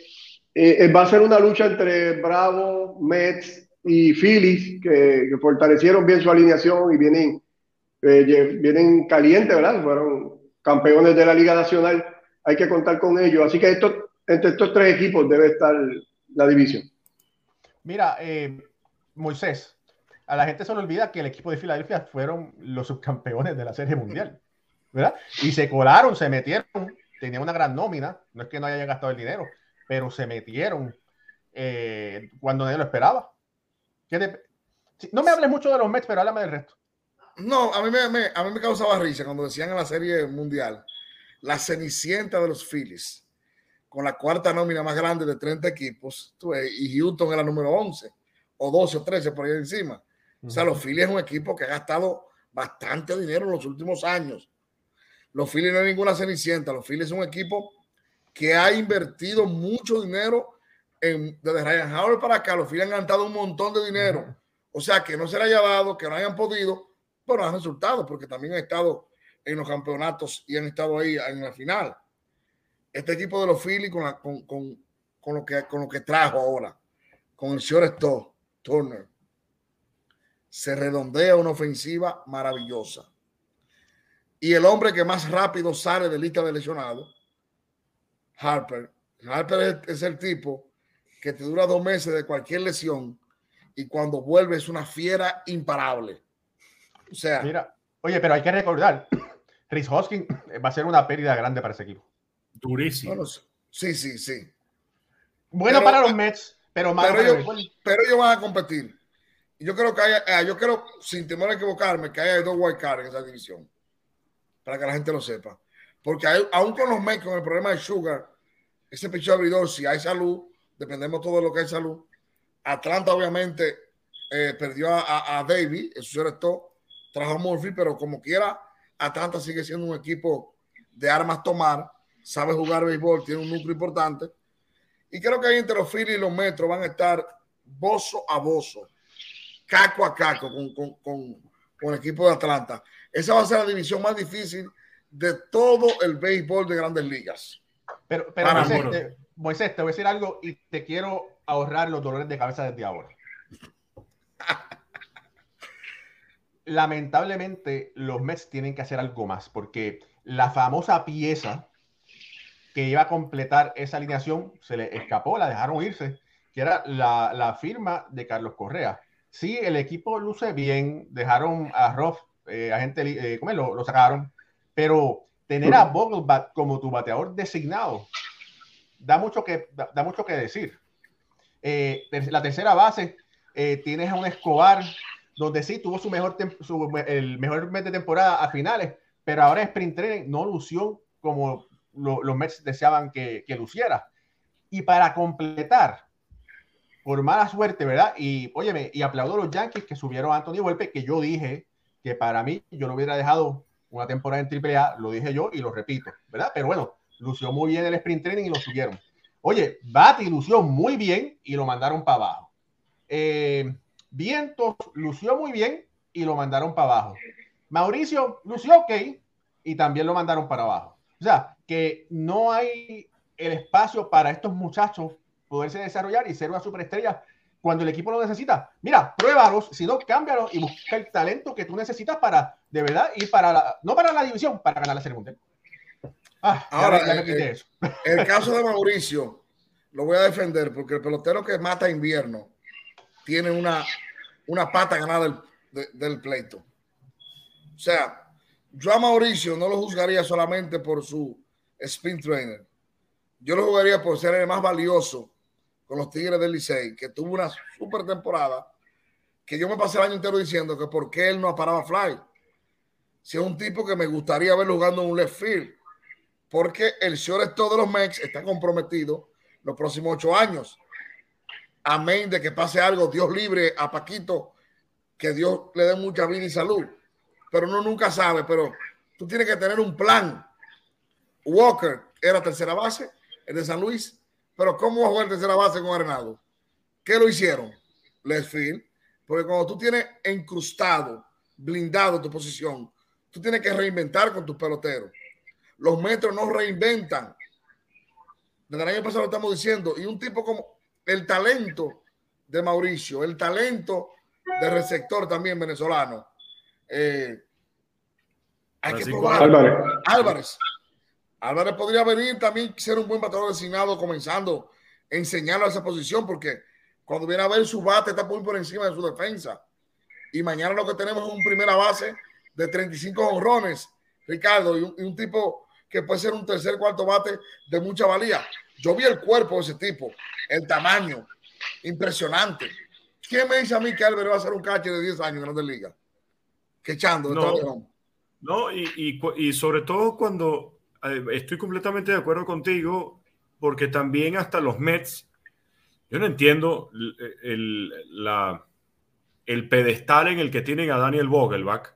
eh, va a ser una lucha entre Bravo, Mets y Phillies, que, fortalecieron bien su alineación y vienen, eh, vienen calientes, ¿verdad? Fueron campeones de la Liga Nacional, hay que contar con ellos. Así que esto, entre estos tres equipos debe estar la división. Mira, eh, Moisés, a la gente se le olvida que el equipo de Filadelfia fueron los subcampeones de la Serie Mundial, ¿verdad? Y se colaron, se metieron, tenían una gran nómina, no es que no hayan gastado el dinero, pero se metieron eh, cuando nadie lo esperaba. no me hables mucho de los Mets, pero háblame del resto. No, a mí me, a mí me causaba risa cuando decían en la Serie Mundial la cenicienta de los Phillies, con la cuarta nómina más grande de 30 equipos, y Houston era número 11, o 12 o 13 por ahí encima. O sea, los Phillies es un equipo que ha gastado bastante dinero en los últimos años. Los Phillies no es ninguna cenicienta, los Phillies es un equipo que ha invertido mucho dinero en, desde Ryan Howard para acá. Los Phillies han gastado un montón de dinero. O sea, que no se le haya dado, que no hayan podido, pero han resultado, porque también han estado en los campeonatos y han estado ahí en la final. Este equipo de los Phillies con, con, lo, que, con lo que trajo ahora, con el señor Turner, se redondea una ofensiva maravillosa. Y el hombre que más rápido sale de lista de lesionados, Harper. Harper es, el tipo que te dura dos meses de cualquier lesión y cuando vuelve es una fiera imparable. O sea, mira, oye, pero hay que recordar Chris Hoskins va a ser una pérdida grande para ese equipo. Durísimo. sí, sí, sí. Bueno para los Mets, pero más pero, ellos, pero ellos van a competir. Yo creo que haya, eh, yo creo, sin temor a equivocarme, que haya dos wild cards en esa división. Para que la gente lo sepa. Porque hay, aún con los Mets, con el problema de Sugar, ese picho abridor, si hay salud, dependemos todo de lo que hay salud. Atlanta, obviamente, eh, perdió a, a, David, eso se restó, trajo a Murphy, pero como quiera, Atlanta sigue siendo un equipo de armas tomar, sabe jugar béisbol, tiene un núcleo importante. Y creo que ahí entre los Phillies y los Metros van a estar bozo a bozo, caco a caco con, con, el equipo de Atlanta. Esa va a ser la división más difícil de todo el béisbol de grandes ligas. Pero, pero Moisés, te voy a decir algo y te quiero ahorrar los dolores de cabeza desde ahora. lamentablemente los Mets tienen que hacer algo más porque la famosa pieza que iba a completar esa alineación se le escapó, la dejaron irse, que era la, firma de Carlos Correa. Sí, el equipo luce bien, dejaron a Roth, eh, a gente, eh, ¿cómo lo, lo, sacaron, pero tener a Vogelbach como tu bateador designado da mucho que, da, mucho que decir. Eh, la tercera base, tienes a un Escobar donde sí tuvo su mejor, el mejor mes de temporada a finales, pero ahora en sprint training no lució como los Mets deseaban que, que, luciera. Y para completar, por mala suerte, ¿verdad? Y óyeme, y aplaudo a los Yankees que subieron a Anthony Volpe, que yo dije que para mí yo no hubiera dejado una temporada en AAA, lo dije yo y lo repito, ¿verdad? Pero bueno, lució muy bien el sprint training y lo subieron. Oye, Bati lució muy bien y lo mandaron para abajo. Eh, Vientos lució muy bien y lo mandaron para abajo. Mauricio lució ok y también lo mandaron para abajo. O sea, que no hay el espacio para estos muchachos poderse desarrollar y ser una superestrella cuando el equipo lo necesita. Mira, pruébalos, si no, cámbialos y busca el talento que tú necesitas para, de verdad, ir para la, no para la división, para ganar la Serie Mundial. Ah, Ahora, eh, eh, el caso de Mauricio lo voy a defender porque el pelotero que mata invierno tiene una una pata ganada del, pleito. O sea, yo a Mauricio no lo juzgaría solamente por su spin trainer. Yo lo jugaría por ser el más valioso con los Tigres del Licey, que tuvo una super temporada, que yo me pasé el año entero diciendo que por qué él no paraba fly. Si es un tipo que me gustaría ver jugando en un left field, porque el señor de los Mex está comprometido los próximos ocho años amén de que pase algo, Dios libre a Paquito, que Dios le dé mucha vida y salud. Pero uno nunca sabe, pero tú tienes que tener un plan. Walker era tercera base, el de San Luis, pero ¿cómo va a jugar tercera base con Arenado? ¿Qué lo hicieron? Les field. Porque cuando tú tienes encrustado, blindado tu posición, tú tienes que reinventar con tus peloteros. Los metros no reinventan. Desde el año pasado lo estamos diciendo. Y un tipo como el talento de Mauricio, el talento de receptor también venezolano. Eh, hay que probar. Álvarez. Álvarez. Álvarez podría venir también ser un buen bateador designado, comenzando a enseñarlo a esa posición, porque cuando viene a ver su bate está muy por encima de su defensa. y mañana lo que tenemos es un primera base de 35 honrones, Ricardo, y un, y un tipo que puede ser un tercer, cuarto bate de mucha valía. Yo vi el cuerpo de ese tipo, el tamaño, impresionante. ¿Quién me dice a mí que Álvaro va a ser un catcher de 10 años en Grandes Ligas? Que echando. No, no y, y, y, sobre todo cuando eh, estoy completamente de acuerdo contigo, porque también hasta los Mets, yo no entiendo el, el, la, el pedestal en el que tienen a Daniel Vogelbach,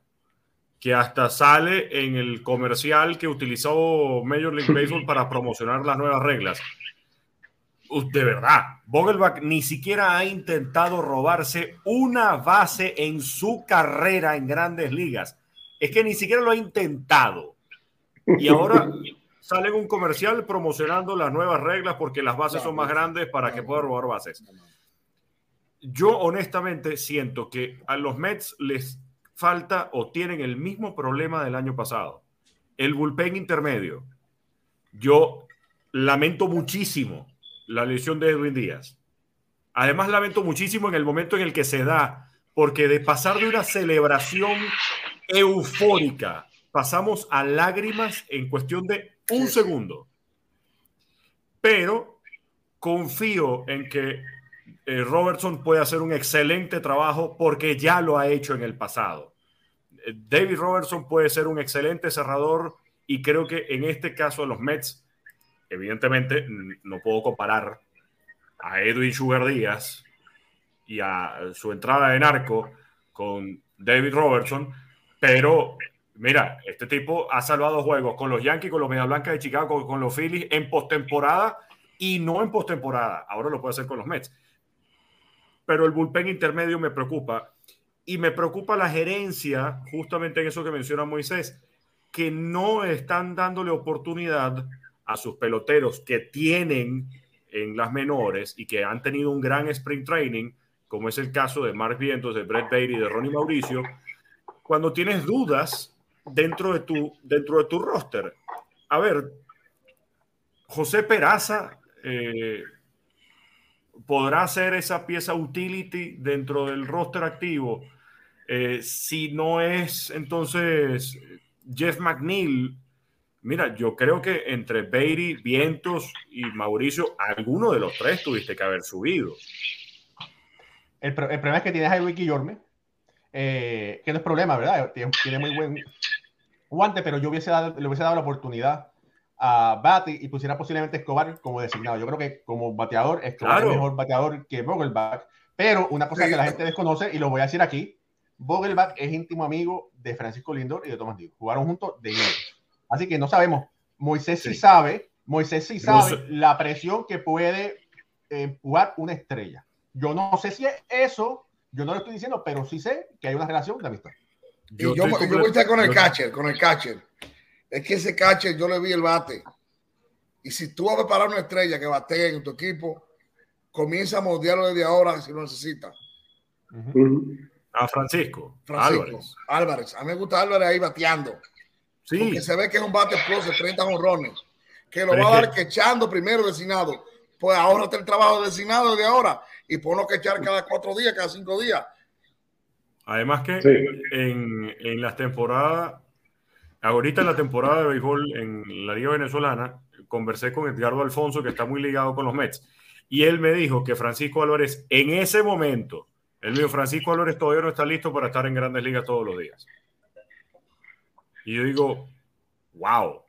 que hasta sale en el comercial que utilizó Major League Baseball para promocionar las nuevas reglas. De verdad, Vogelbach ni siquiera ha intentado robarse una base en su carrera en grandes ligas. Es que ni siquiera lo ha intentado. Y ahora sale un comercial promocionando las nuevas reglas porque las bases son más grandes para que pueda robar bases. Yo honestamente siento que a los Mets les falta o tienen el mismo problema del año pasado. El bullpen intermedio. Yo lamento muchísimo la lesión de Edwin Díaz. Además, lamento muchísimo en el momento en el que se da, porque de pasar de una celebración eufórica, pasamos a lágrimas en cuestión de un segundo. Pero confío en que eh, Robertson puede hacer un excelente trabajo porque ya lo ha hecho en el pasado. David Robertson puede ser un excelente cerrador y creo que en este caso de los Mets, evidentemente no puedo comparar a Edwin Sugar Díaz y a su entrada en arco con David Robertson, pero mira, este tipo ha salvado juegos con los Yankees, con los Media Blancas de Chicago, con, con los Phillies en postemporada y no en postemporada. Ahora lo puede hacer con los Mets. Pero el bullpen intermedio me preocupa y me preocupa la gerencia, justamente en eso que menciona Moisés, que no están dándole oportunidad a sus peloteros que tienen en las menores y que han tenido un gran sprint training, como es el caso de Mark Vientos, de Brett Bailey, de Ronnie Mauricio, cuando tienes dudas dentro de tu, dentro de tu roster. A ver, José Peraza eh, podrá ser esa pieza utility dentro del roster activo. Eh, si no es entonces Jeff McNeil, mira, yo creo que entre Beatty, Vientos y Mauricio, alguno de los tres tuviste que haber subido. El, el problema es que tienes a Wiki Yorme, eh, que no es problema, ¿verdad? Tiene, tiene, muy buen guante, pero yo hubiese dado, le hubiese dado la oportunidad a Batty y pusiera posiblemente Escobar como designado. Yo creo que como bateador, Escobar claro. es mejor bateador que Vogelbach. Pero una cosa que la gente desconoce, y lo voy a decir aquí, Vogelbach es íntimo amigo de Francisco Lindor y de Tomás Diego. Jugaron juntos de niños. Así que no sabemos. Moisés sí, sí sabe, Moisés sí sabe no la presión que puede empujar una estrella. Yo no sé si es eso, yo no lo estoy diciendo, pero sí sé que hay una relación de amistad. Yo, y yo, yo voy a estar con el catcher, con el catcher. Es que ese catcher yo le vi el bate. Y si tú vas a preparar una estrella que bate en tu equipo, comienza a moldearlo desde ahora si lo necesita. Uh -huh. A Francisco. Francisco Álvarez. Álvarez. A mí me gusta Álvarez ahí bateando. Sí. Porque se ve que es un bate explosivo, 30 honrones. Que lo Pero va a dar que... quechando primero designado. Pues ahora está el trabajo designado de ahora. Y ponlo que echar cada cuatro días, cada cinco días. Además que sí. en, en las temporadas, ahorita en la temporada de béisbol en la Liga Venezolana, conversé con Edgardo Alfonso, que está muy ligado con los Mets, y él me dijo que Francisco Álvarez en ese momento, me dijo, Francisco Álvarez todavía no está listo para estar en grandes ligas todos los días. Y yo digo, wow.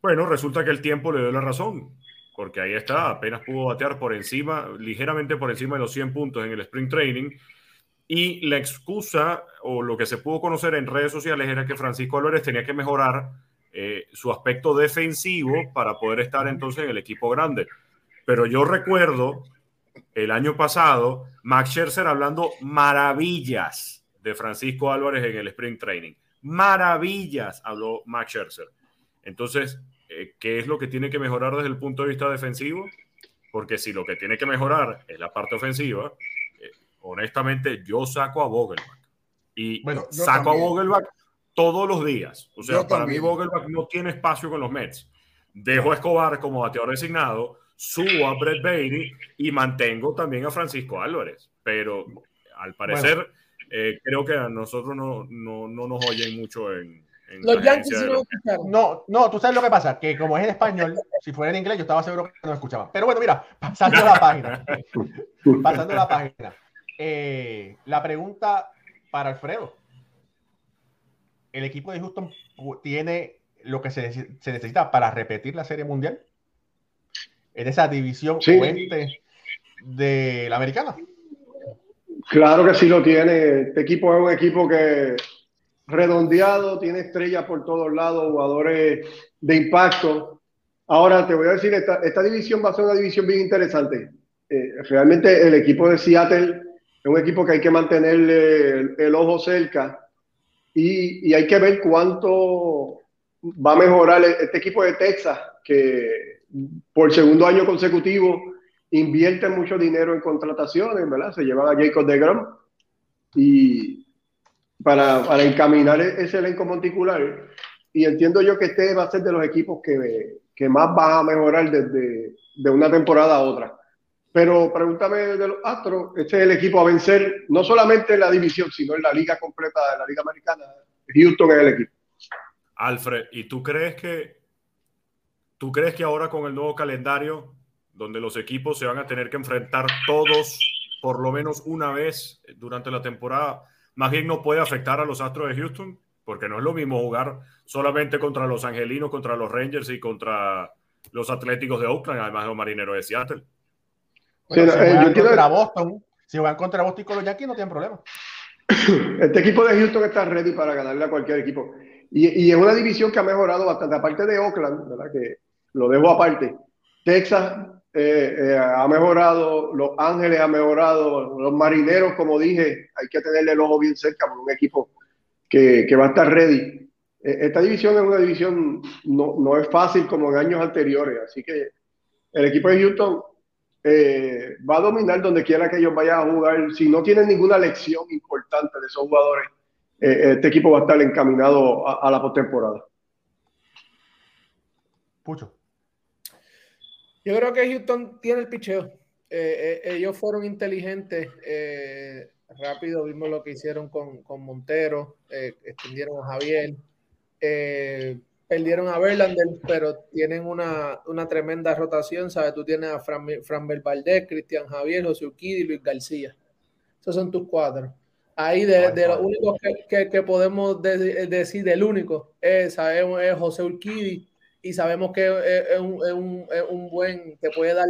Bueno, resulta que el tiempo le dio la razón, porque ahí está, apenas pudo batear por encima, ligeramente por encima de los 100 puntos en el Spring Training, y la excusa o lo que se pudo conocer en redes sociales era que Francisco Álvarez tenía que mejorar eh, su aspecto defensivo para poder estar entonces en el equipo grande. Pero yo recuerdo el año pasado Max Scherzer hablando maravillas de Francisco Álvarez en el Spring Training. Maravillas habló Max Scherzer. Entonces, eh, ¿qué es lo que tiene que mejorar desde el punto de vista defensivo? Porque si lo que tiene que mejorar es la parte ofensiva, honestamente, yo saco a Vogelbach. Y bueno, saco también. a Vogelbach todos los días. O sea, yo para también. mí Vogelbach no tiene espacio con los Mets. Dejo a Escobar como bateador designado, subo a Brett Bailey y mantengo también a Francisco Álvarez. Pero al parecer, bueno. eh, creo que a nosotros no, no, no nos oyen mucho en, en Los Yankees los-. No, no, tú sabes lo que pasa, que como es en español, si fuera en inglés, yo estaba seguro que no me escuchaban. Pero bueno, mira, pasando la página. pasando la página. Eh, la pregunta para Alfredo. ¿El equipo de Houston tiene lo que se, se necesita para repetir la Serie Mundial? En esa división Sí. oeste de la americana. Claro que sí lo tiene. Este equipo es un equipo que redondeado, tiene estrellas por todos lados, jugadores de impacto. Ahora te voy a decir, esta, esta división va a ser una división bien interesante. Eh, realmente el equipo de Seattle es un equipo que hay que mantenerle el, el ojo cerca y, y hay que ver cuánto va a mejorar este equipo de Texas, que por segundo año consecutivo invierten mucho dinero en contrataciones, ¿verdad? Se llevan a Jacob de Grom y para, para encaminar e- ese elenco monticular. Y entiendo yo que este va a ser de los equipos que, que más va a mejorar desde de una temporada a otra. Pero pregúntame de los Astros, este es el equipo a vencer, no solamente en la división, sino en la liga completa de la liga americana. Houston es el equipo. Alfred, ¿y tú crees que tú crees que ahora con el nuevo calendario, donde los equipos se van a tener que enfrentar todos por lo menos una vez durante la temporada, más bien no puede afectar a los Astros de Houston? Porque no es lo mismo jugar solamente contra los Angelinos, contra los Rangers y contra los Atléticos de Oakland, además de los Marineros de Seattle. Bueno, Sí, si eh, juegan yo quiero- contra Boston, si juegan contra Boston con los Yankees, no tienen problema. Este equipo de Houston está ready para ganarle a cualquier equipo. Y, y es una división que ha mejorado bastante. Aparte de Oakland, ¿verdad? Que lo dejo aparte. Texas eh, eh, ha mejorado, Los Ángeles ha mejorado, los Marineros, como dije, hay que tenerle el ojo bien cerca por un equipo que, que va a estar ready. Eh, esta división es una división, no, no es fácil como en años anteriores. Así que el equipo de Houston eh, va a dominar donde quiera que ellos vayan a jugar. Si no tienen ninguna lección importante de esos jugadores, este equipo va a estar encaminado a, a la postemporada. Pucho. Yo creo que Houston tiene el picheo. Eh, eh, ellos fueron inteligentes. eh, rápido vimos lo que hicieron con, con Montero. eh, extendieron a Javier. eh, perdieron a Verlander, pero tienen una, una tremenda rotación. ¿sabes? Tú tienes a Fran, Fran Valdez, Cristian Javier, José Urquidi y Luis García. Esos son tus cuatro. Ahí de, de los únicos que, que, que podemos de, decir del único es, sabemos, es José Urquidi y sabemos que es, un, es, un, es, un, buen, te puede dar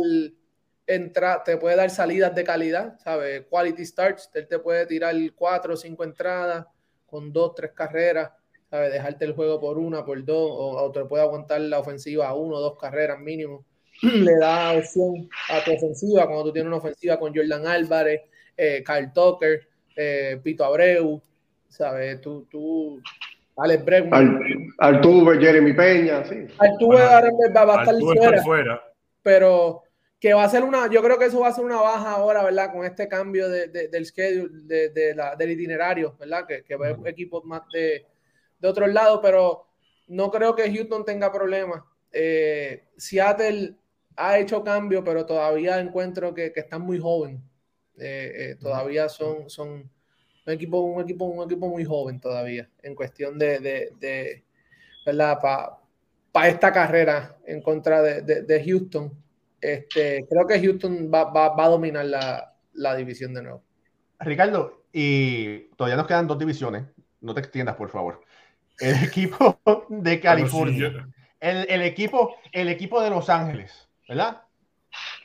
entra, te puede dar salidas de calidad, ¿sabes? Quality starts, él te puede tirar cuatro o cinco entradas con dos, tres carreras, ¿sabes? Dejarte el juego por una, por dos, o, o te puede aguantar la ofensiva a uno o dos carreras mínimo. Le da opción a tu ofensiva cuando tú tienes una ofensiva con Jordan Álvarez, eh, Kyle Tucker, eh, Pito Abreu, ¿sabes? Tú, tú Alex Bregman. Altuve, Jeremy Peña, sí. Altuve va, va a estar Altuve fuera, fuera, pero que va a ser una, yo creo que eso va a ser una baja ahora, ¿verdad? Con este cambio de, de, del schedule, de, de la, del itinerario, ¿verdad? Que, que va equipos más de, de otros lados, pero no creo que Houston tenga problemas. Eh, Seattle ha hecho cambio, pero todavía encuentro que, que están muy jóvenes. Eh, eh, todavía son, son un equipo, un equipo, un equipo muy joven todavía, en cuestión de, de, de ¿verdad? Para pa esta carrera en contra de, de, de, Houston. Este, creo que Houston va, va, va a dominar la, la, división de nuevo. Ricardo, y todavía nos quedan dos divisiones. No te extiendas, por favor. El equipo de California. Bueno, sí, yo... el, el, equipo, el equipo de Los Ángeles, ¿verdad?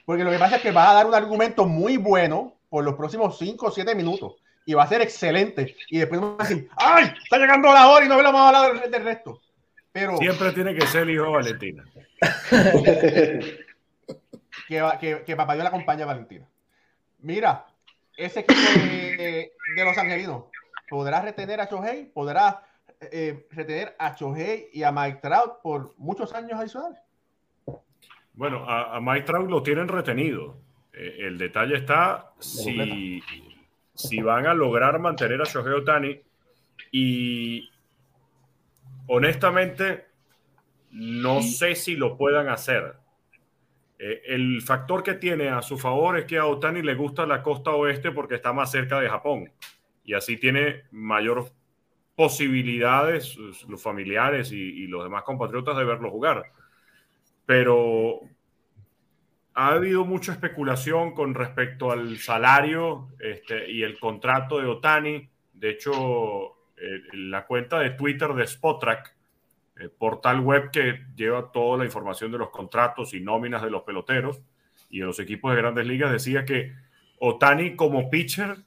Porque lo que pasa es que va a dar un argumento muy bueno por los próximos 5 o 7 minutos. Y va a ser excelente. Y después vamos a decir, ¡ay! Está llegando la hora y no vamos a hablar del, del resto. Pero, Siempre tiene que ser el hijo de Valentina. que, que, que papá yo la acompaña a Valentina. Mira, ese equipo de, de, los angelinos podrá retener a Shohei, podrá eh, retener a Shohei y a Mike Trout por muchos años adicionales. Bueno, a, a Mike Trout lo tienen retenido. Eh, el detalle está si, si van a lograr mantener a Shohei Otani y honestamente no sé si lo puedan hacer. Eh, el factor que tiene a su favor es que a Otani le gusta la costa oeste porque está más cerca de Japón. y así tiene mayor posibilidades los familiares y, los demás compatriotas de verlo jugar. Pero ha habido mucha especulación con respecto al salario este, y el contrato de Otani. De hecho, la cuenta de Twitter de Spotrack, el portal web que lleva toda la información de los contratos y nóminas de los peloteros y de los equipos de grandes ligas, decía que Otani como pitcher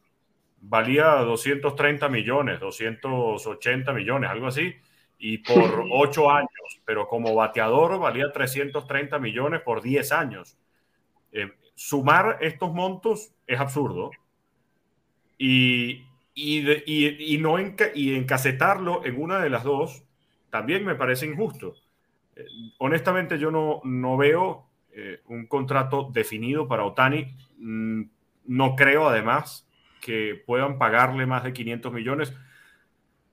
valía 230 millones, 280 millones, algo así, y por 8 años, pero como bateador valía 330 millones por 10 años. Eh, sumar estos montos es absurdo y, y, no y encasetarlo en una de las dos también me parece injusto. Eh, honestamente yo no, no veo eh, un contrato definido para Otani. Mm, no creo además que puedan pagarle más de 500 millones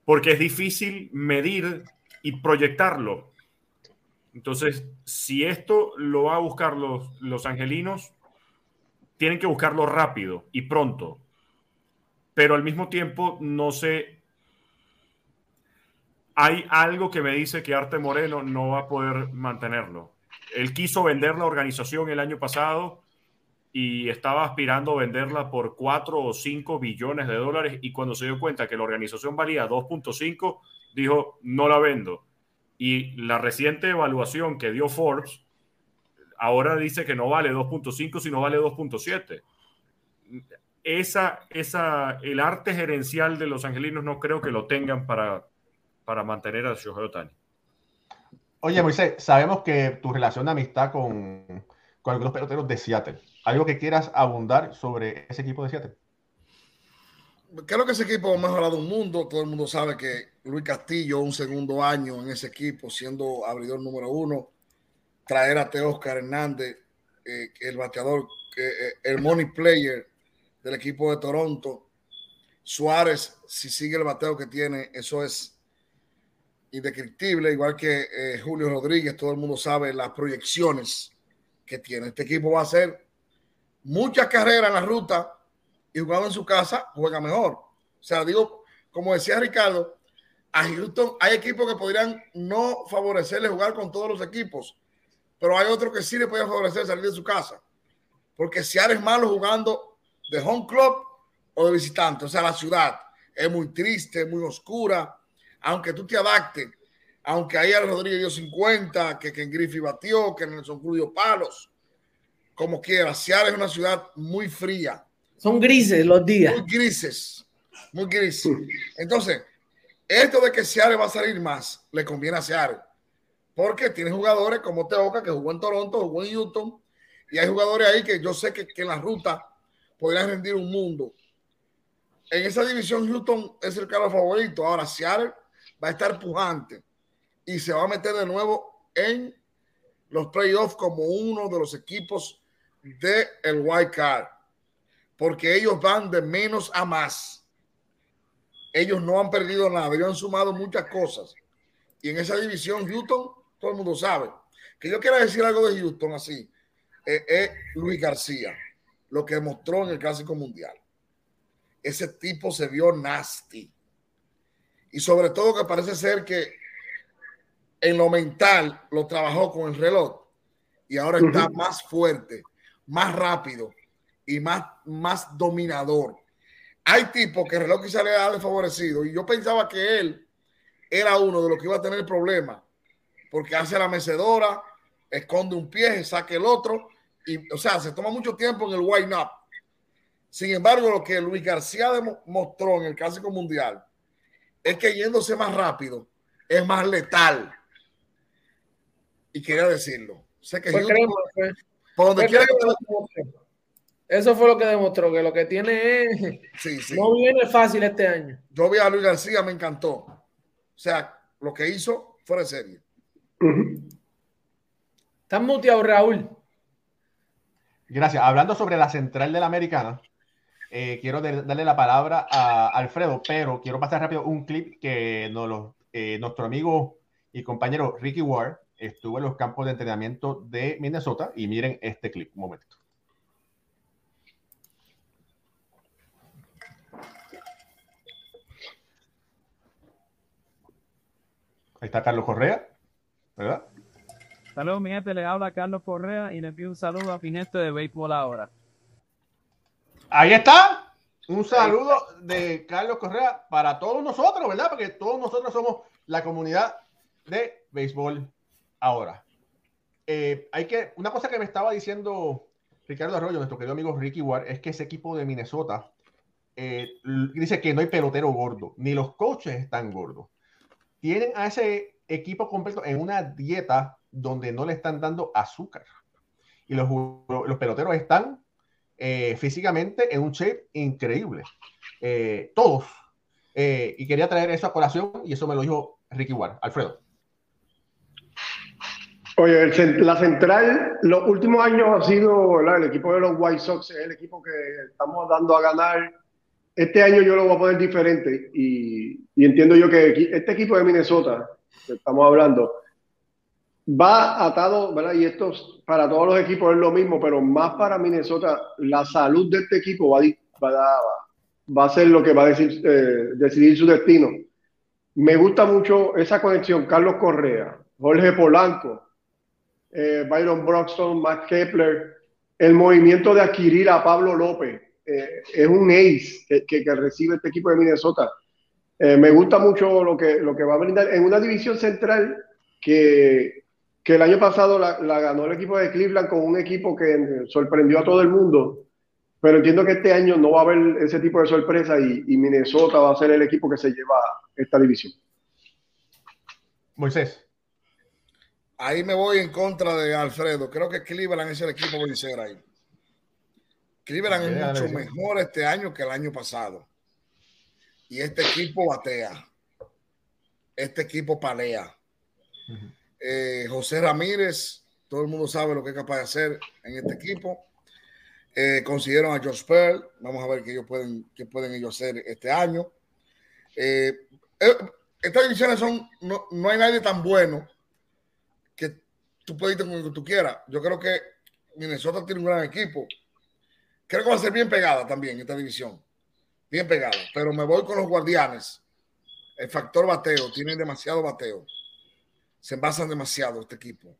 porque es difícil medir y proyectarlo. Entonces, si esto lo va a buscar los, los angelinos, tienen que buscarlo rápido y pronto. Pero al mismo tiempo, no sé, hay algo que me dice que Arte Moreno no va a poder mantenerlo. Él quiso vender la organización el año pasado y estaba aspirando a venderla por 4 o 5 billones de dólares y cuando se dio cuenta que la organización valía 2.5, dijo, no la vendo. Y la reciente evaluación que dio Forbes ahora dice que no vale 2.5, sino vale 2.7. Esa, esa, el arte gerencial de los angelinos no creo que lo tengan para, para mantener a Shohei Otani. Oye, Moisés, sabemos que tu relación de amistad con, con algunos peloteros de Seattle ¿Algo que quieras abundar sobre ese equipo de Seattle? Creo que ese equipo ha mejorado un mundo. Todo el mundo sabe que Luis Castillo, un segundo año en ese equipo, siendo abridor número uno, traer a Oscar Hernández, eh, el bateador, eh, el money player del equipo de Toronto. Suárez, si sigue el bateo que tiene, eso es indescriptible, igual que eh, Julio Rodríguez, todo el mundo sabe las proyecciones que tiene. Este equipo va a ser muchas carreras en la ruta y jugando en su casa, juega mejor. O sea, digo, como decía Ricardo, a Houston hay equipos que podrían no favorecerle jugar con todos los equipos, pero hay otros que sí le pueden favorecer salir de su casa. Porque si eres malo jugando de home club o de visitante, o sea, la ciudad es muy triste, muy oscura, aunque tú te adaptes, aunque ahí Rodríguez dio 50, que Ken Griffey batió, que Nelson Cruz dio palos, como quiera. Seattle es una ciudad muy fría. Son grises los días. Muy grises, muy grises. Entonces, esto de que Seattle va a salir más, le conviene a Seattle. Porque tiene jugadores como Teoca, que jugó en Toronto, jugó en Houston, y hay jugadores ahí que yo sé que, en la ruta podrían rendir un mundo. En esa división, Houston es el carro favorito. Ahora, Seattle va a estar pujante y se va a meter de nuevo en los playoffs como uno de los equipos de el White Card, porque ellos van de menos a más. Ellos no han perdido nada, ellos han sumado muchas cosas. Y en esa división, Houston, todo el mundo sabe. Que yo quiero decir algo de Houston así, eh, es Luis García, lo que demostró en el Clásico Mundial. Ese tipo se vio nasty. Y sobre todo que parece ser que en lo mental lo trabajó con el reloj y ahora está más fuerte más rápido y más, más dominador. Hay tipos que el reloj quizá le ha desfavorecido y yo pensaba que él era uno de los que iba a tener problemas porque hace la mecedora, esconde un pie, saque el otro y, o sea, se toma mucho tiempo en el wind up. Sin embargo, lo que Luis García demostró en el Clásico Mundial es que yéndose más rápido es más letal. Y quería decirlo. Sé que pues eso fue lo que demostró, que lo que tiene es. No viene fácil este año. Yo vi a Luis García, me encantó. O sea, lo que hizo fue de serie. Estás muteado, Raúl. Gracias. Hablando sobre la central de la americana, eh, quiero darle la palabra a Alfredo, pero quiero pasar rápido un clip que nos eh, nuestro amigo y compañero Ricky Ward estuvo en los campos de entrenamiento de Minnesota y miren este clip, un momento. Está Carlos Correa, ¿verdad? Saludos, mi gente, le habla Carlos Correa y le pido un saludo a mi gente de béisbol ahora. Ahí está. Un saludo de Carlos Correa para todos nosotros, ¿verdad? Porque todos nosotros somos la comunidad de béisbol ahora. Eh, hay que, una cosa que me estaba diciendo Ricardo Arroyo, nuestro querido amigo Ricky Ward, es que ese equipo de Minnesota eh, dice que no hay pelotero gordo, ni los coaches están gordos. Tienen a ese equipo completo en una dieta donde no le están dando azúcar. Y los, los peloteros están eh, físicamente en un shape increíble. Eh, todos. Eh, y quería traer eso a colación y eso me lo dijo Ricky Ward. Alfredo. Oye, la central, los últimos años ha sido el equipo de los White Sox, es el equipo que estamos dando a ganar. Este año yo lo voy a poner diferente y, entiendo yo que este equipo de Minnesota, que estamos hablando, va atado, ¿verdad? Y esto para todos los equipos es lo mismo, pero más para Minnesota, la salud de este equipo va, va, va a ser lo que va a decir, eh, decidir su destino. Me gusta mucho esa conexión, Carlos Correa, Jorge Polanco, eh, Byron Broxton, Matt Kepler, el movimiento de adquirir a Pablo López, eh, es un ace que, que, recibe este equipo de Minnesota. me gusta mucho lo que, lo que va a brindar en una división central que que el año pasado la, ganó el equipo de Cleveland con un equipo que sorprendió a todo el mundo, pero entiendo que este año no va a haber ese tipo de sorpresa y, Minnesota va a ser el equipo que se lleva esta división. Moisés. Ahí me voy en contra de Alfredo. Creo que Cleveland es el equipo vencer ahí. Cleveland es mucho mejor este año que el año pasado. Y este equipo batea. Este equipo palea. Eh, José Ramírez, todo el mundo sabe lo que es capaz de hacer en este equipo. Eh, consiguieron a Josh Pearl. Vamos a ver qué ellos pueden, qué pueden ellos hacer este año. Eh, estas divisiones son, no, no, hay nadie tan bueno que tú puedes ir con lo que tú quieras. Yo creo que Minnesota tiene un gran equipo. Creo que va a ser bien pegada también esta división. Bien pegada. Pero me voy con los guardianes. El factor bateo. Tienen demasiado bateo se envasan demasiado este equipo.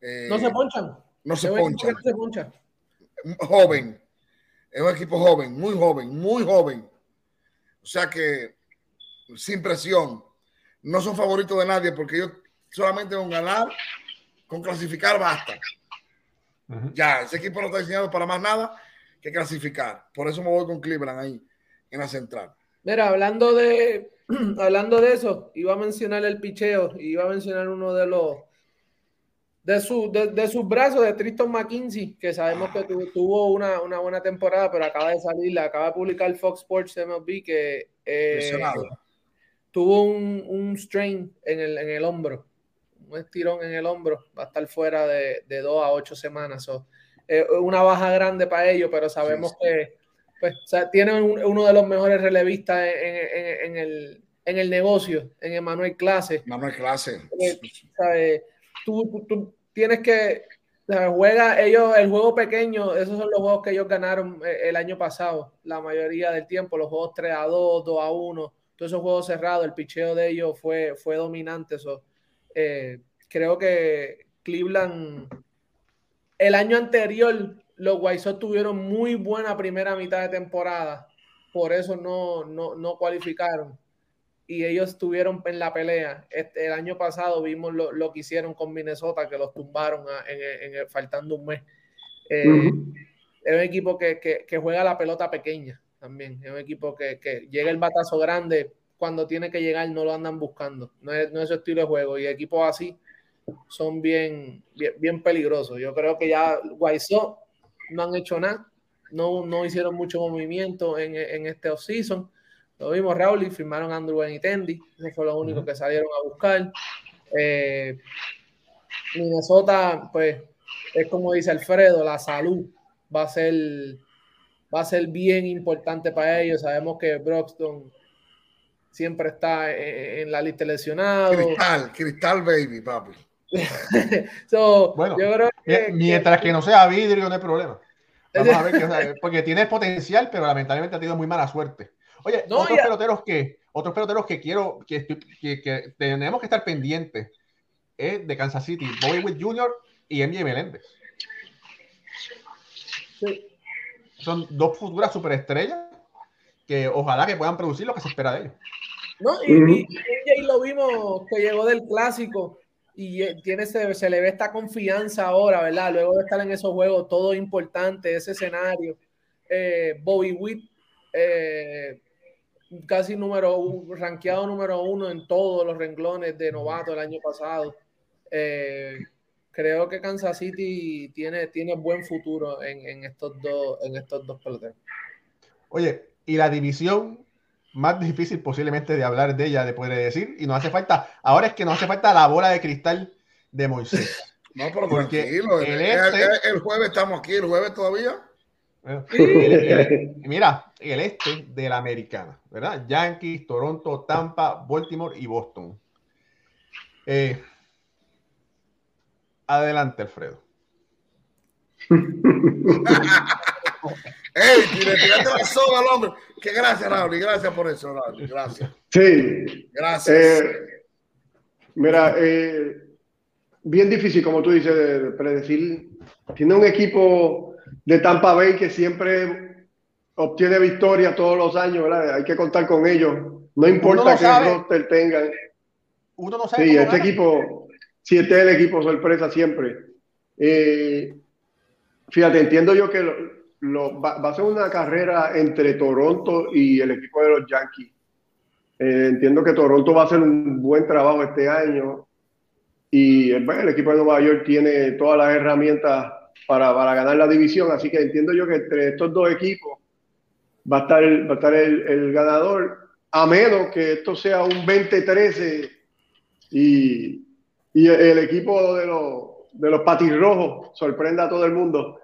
Eh, no se ponchan. No se ponchan. se poncha. Joven. Es un equipo joven, muy joven, muy joven. O sea que, sin presión, no son favoritos de nadie porque ellos solamente con ganar, con clasificar basta. Ya, ese equipo no está diseñado para más nada que clasificar. Por eso me voy con Cleveland ahí, en la central. Mira, hablando de, hablando de eso, iba a mencionar el picheo, iba a mencionar uno de los de, su, de, sus brazos de Tristan McKinsey, que sabemos que tuvo una, una, buena temporada, pero acaba de salir, acaba de publicar Fox Sports MLB que eh, tuvo un, un, strain en el, en el hombro, un estirón en el hombro, va a estar fuera de, de dos a ocho semanas. Eh, una baja grande para ellos, pero sabemos que pues, o sea, tiene uno de los mejores relevistas en, el, negocio, en Emanuel Clase. Emanuel Clase. Eh, tú, tienes que juega ellos el juego pequeño, esos son los juegos que ellos ganaron eh, el año pasado, la mayoría del tiempo, los juegos 3 a 2, 2 a 1, todos esos juegos cerrados, el picheo de ellos fue, fue dominante. Eso. Eh, creo que Cleveland el año anterior los White tuvieron muy buena primera mitad de temporada, por eso no, no, cualificaron. Y ellos estuvieron en la pelea. Este, el año pasado vimos lo, que hicieron con Minnesota, que los tumbaron en, faltando un mes. Eh, es un equipo que, juega la pelota pequeña también. Es un equipo que, llega el batazo grande. Cuando tiene que llegar, no lo andan buscando. No es, no es su estilo de juego. Y equipos así son bien, bien, peligrosos. Yo creo que ya Guaysó no han hecho nada, no, no hicieron mucho movimiento en, en este offseason. Lo vimos Raúl y firmaron a Andrew Benitendi, eso fue lo único que salieron a buscar. Eh, Minnesota, pues, es como dice Alfredo, la salud va a ser va a ser bien importante para ellos. Sabemos que Broxton siempre está en, la lista lesionado. Cristal, cristal baby, papi. bueno, mientras que, no sea vidrio, no hay problema. Vamos a ver, porque tiene potencial, pero lamentablemente ha tenido muy mala suerte. Oye, No, otros ya- peloteros que, otros peloteros que quiero, que, estoy- que, que tenemos que estar pendientes es de Kansas City, Bobby Witt Jr. y MJ Meléndez. Sí. Son dos futuras superestrellas que ojalá que puedan producir lo que se espera de ellos. ¿no? Y, Ujú. y- y ahí lo vimos que llegó del clásico y eh, tiene se le ve esta confianza ahora, ¿verdad? Luego de estar en esos juegos, todo importante, ese escenario. Eh, Bobby Witt, eh, casi número uno, rankeado número uno en todos los renglones de novato el año pasado. Creo que Kansas City tiene, tiene buen futuro en, en estos dos, en estos dos peloteros. Oye, y la división más difícil posiblemente de hablar de ella, de poder decir, y nos hace falta, ahora es que nos hace falta la bola de cristal de Moisés. No, pero Porque tranquilo. el El, este- el- el jueves estamos aquí, el jueves todavía. Bueno, el- el- mira, el este de la americana, ¿verdad? Yankees, Toronto, Tampa, Baltimore y Boston. Eh, adelante, Alfredo. ¡Ey! Le tiraste la soga al hombre. Que gracias, Raúl. Y gracias por eso, Raúl. Gracias. Sí, Gracias. Eh, mira, eh, bien difícil, como tú dices, de, de predecir. Tiene un equipo de Tampa Bay que siempre obtiene victoria todos los años, ¿verdad? Hay que contar con ellos. No importa no qué sabe. roster tengan. Uno no sabe Sí, este gana. equipo, sí, este es el equipo sorpresa siempre. Eh, fíjate, entiendo yo que lo- lo- va, a ser una carrera entre Toronto y el equipo de los Yankees. Eh, entiendo que Toronto va a hacer un buen trabajo este año y el, bueno, el equipo de Nueva York tiene todas las herramientas para, para ganar la división, así que entiendo yo que entre estos dos equipos va a estar el, va a estar el ganador, a menos que esto sea un 20-13 y, y el equipo de los, de los patirrojos sorprenda a todo el mundo.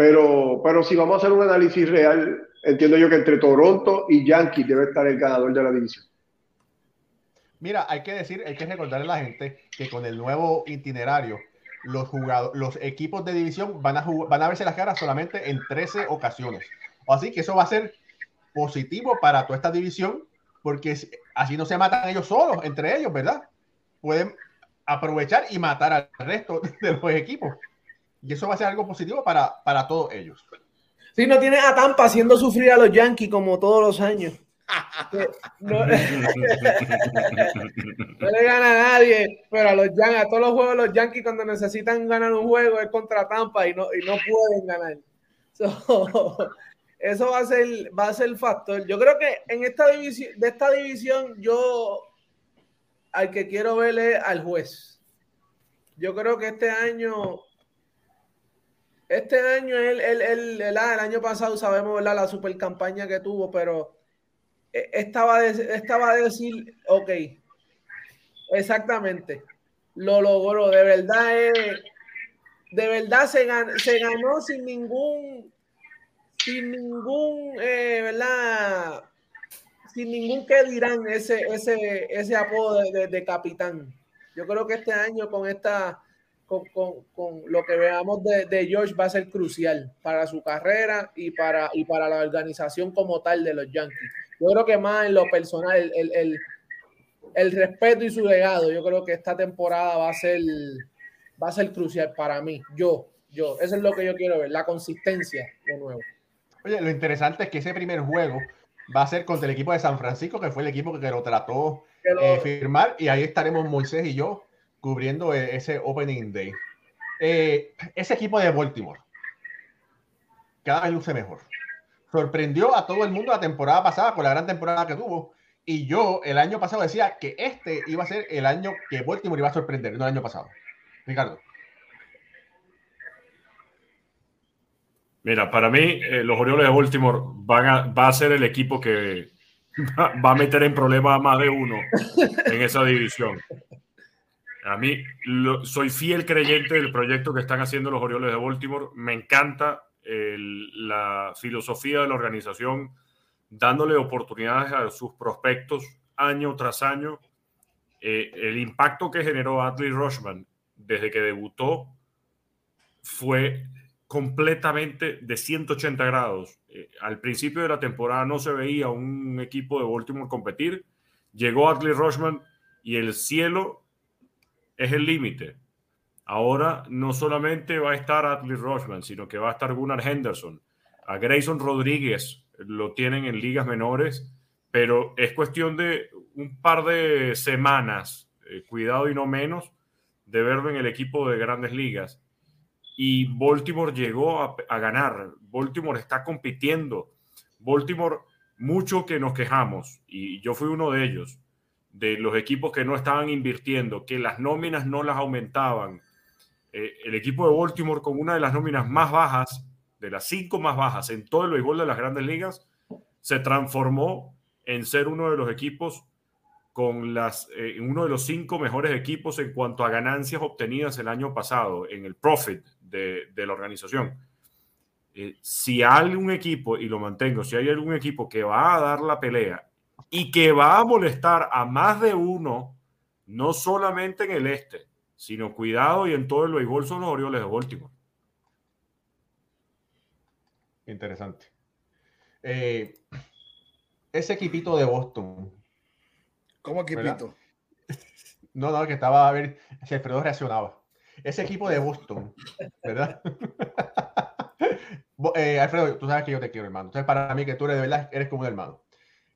Pero, pero si vamos a hacer un análisis real, entiendo yo que entre Toronto y Yankees debe estar el ganador de la división. Mira, hay que decir, hay que recordarle a la gente que con el nuevo itinerario, los jugadores, los equipos de división van a van a verse las caras solamente en 13 ocasiones. Así que eso va a ser positivo para toda esta división, porque así no se matan ellos solos, entre ellos, ¿verdad? Pueden aprovechar y matar al resto de los equipos. Y eso va a ser algo positivo para, para todos ellos. Si no tienes a Tampa haciendo sufrir a los Yankees como todos los años. No, no le gana a nadie, pero a los Yankees, a todos los juegos los Yankees cuando necesitan ganar un juego es contra Tampa y no, y no pueden ganar. So, eso va a ser, va a ser el factor. Yo creo que en esta división, de esta división, yo al que quiero ver es al juez. Yo creo que este año este año, él- él- ah, el año pasado sabemos ¿verdad? la super campaña que tuvo, pero eh, estaba de, estaba de decir, ok, exactamente, lo logró, de verdad, eh, de verdad se ganó, se ganó sin ningún, sin ningún, eh, ¿verdad? Sin ningún que dirán ese, ese, ese apodo de- de capitán. Yo creo que este año con esta con, con- con lo que veamos de, de George va a ser crucial para su carrera y para, y para la organización como tal de los Yankees. Yo creo que más en lo personal, el, el- el- respeto y su legado, yo creo que esta temporada va a ser, va a ser crucial para mí. Yo, yo, eso es lo que yo quiero ver, la consistencia de nuevo. Oye, lo interesante es que ese primer juego va a ser contra el equipo de San Francisco, que fue el equipo que lo trató eh, firmar, y ahí estaremos Moisés y yo cubriendo eh, ese Opening Day. Eh, ese equipo de Baltimore cada vez luce mejor. Sorprendió a todo el mundo la temporada pasada con la gran temporada que tuvo. Y yo el año pasado decía que este iba a ser el año que Baltimore iba a sorprender, no el año pasado. Ricardo. Mira, para mí, eh, los Orioles de Baltimore van a, va a ser el equipo que va, va a meter en problemas a más de uno en esa división. A mí, soy fiel creyente del proyecto que están haciendo los Orioles de Baltimore. Me encanta la filosofía de la organización, dándole oportunidades a sus prospectos año tras año. Eh, el impacto que generó Adley Rushman desde que debutó fue completamente de 180 grados. Eh, al principio de la temporada no se veía un equipo de Baltimore competir. Llegó Adley Rushman y el cielo es el límite. Ahora no solamente va a estar Adley Rushman, sino que va a estar Gunnar Henderson. A Grayson Rodríguez lo tienen en ligas menores, pero es cuestión de un par de semanas, eh, cuidado y no menos, de verlo en el equipo de grandes ligas y Baltimore llegó a, ganar. Baltimore está compitiendo. Baltimore, mucho que nos quejamos, y yo fui uno de ellos, de los equipos que no estaban invirtiendo, que las nóminas no las aumentaban. Eh, el equipo de Baltimore con una de las nóminas más bajas, de las cinco más bajas en todo el béisbol de las grandes ligas, se transformó en ser uno de los equipos con las, eh, uno de los cinco mejores equipos en cuanto a ganancias obtenidas el año pasado en el profit de, la organización. Eh, si hay un equipo, y lo mantengo, si hay algún equipo que va a dar la pelea y que va a molestar a más de uno, no solamente en el este, sino cuidado y en todo el béisbol son los Orioles de Baltimore. Interesante. Eh, ese equipito de Boston. ¿Cómo equipito? No, no, que estaba a ver si Alfredo reaccionaba ese equipo de Boston, ¿verdad? Eh, Alfredo, tú sabes que yo te quiero, hermano. Entonces, para mí que tú eres de verdad, eres como un hermano.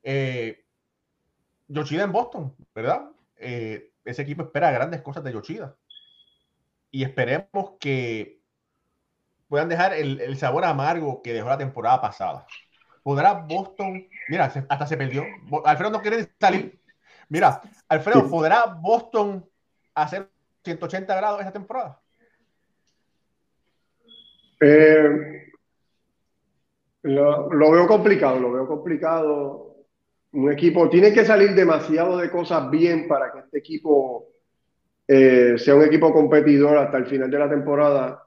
Eh, Yoshida en Boston, ¿verdad? Eh, ese equipo espera grandes cosas de Yoshida. Y esperemos que puedan dejar el, sabor amargo que dejó la temporada pasada. ¿Podrá Boston? Mira, hasta se perdió. Alfredo no quiere salir. Mira, Alfredo, ¿podrá Boston hacer 180 grados esa temporada? Eh, lo, veo complicado, lo veo complicado. Un equipo tiene que salir demasiado de cosas bien para que este equipo eh, sea un equipo competidor hasta el final de la temporada.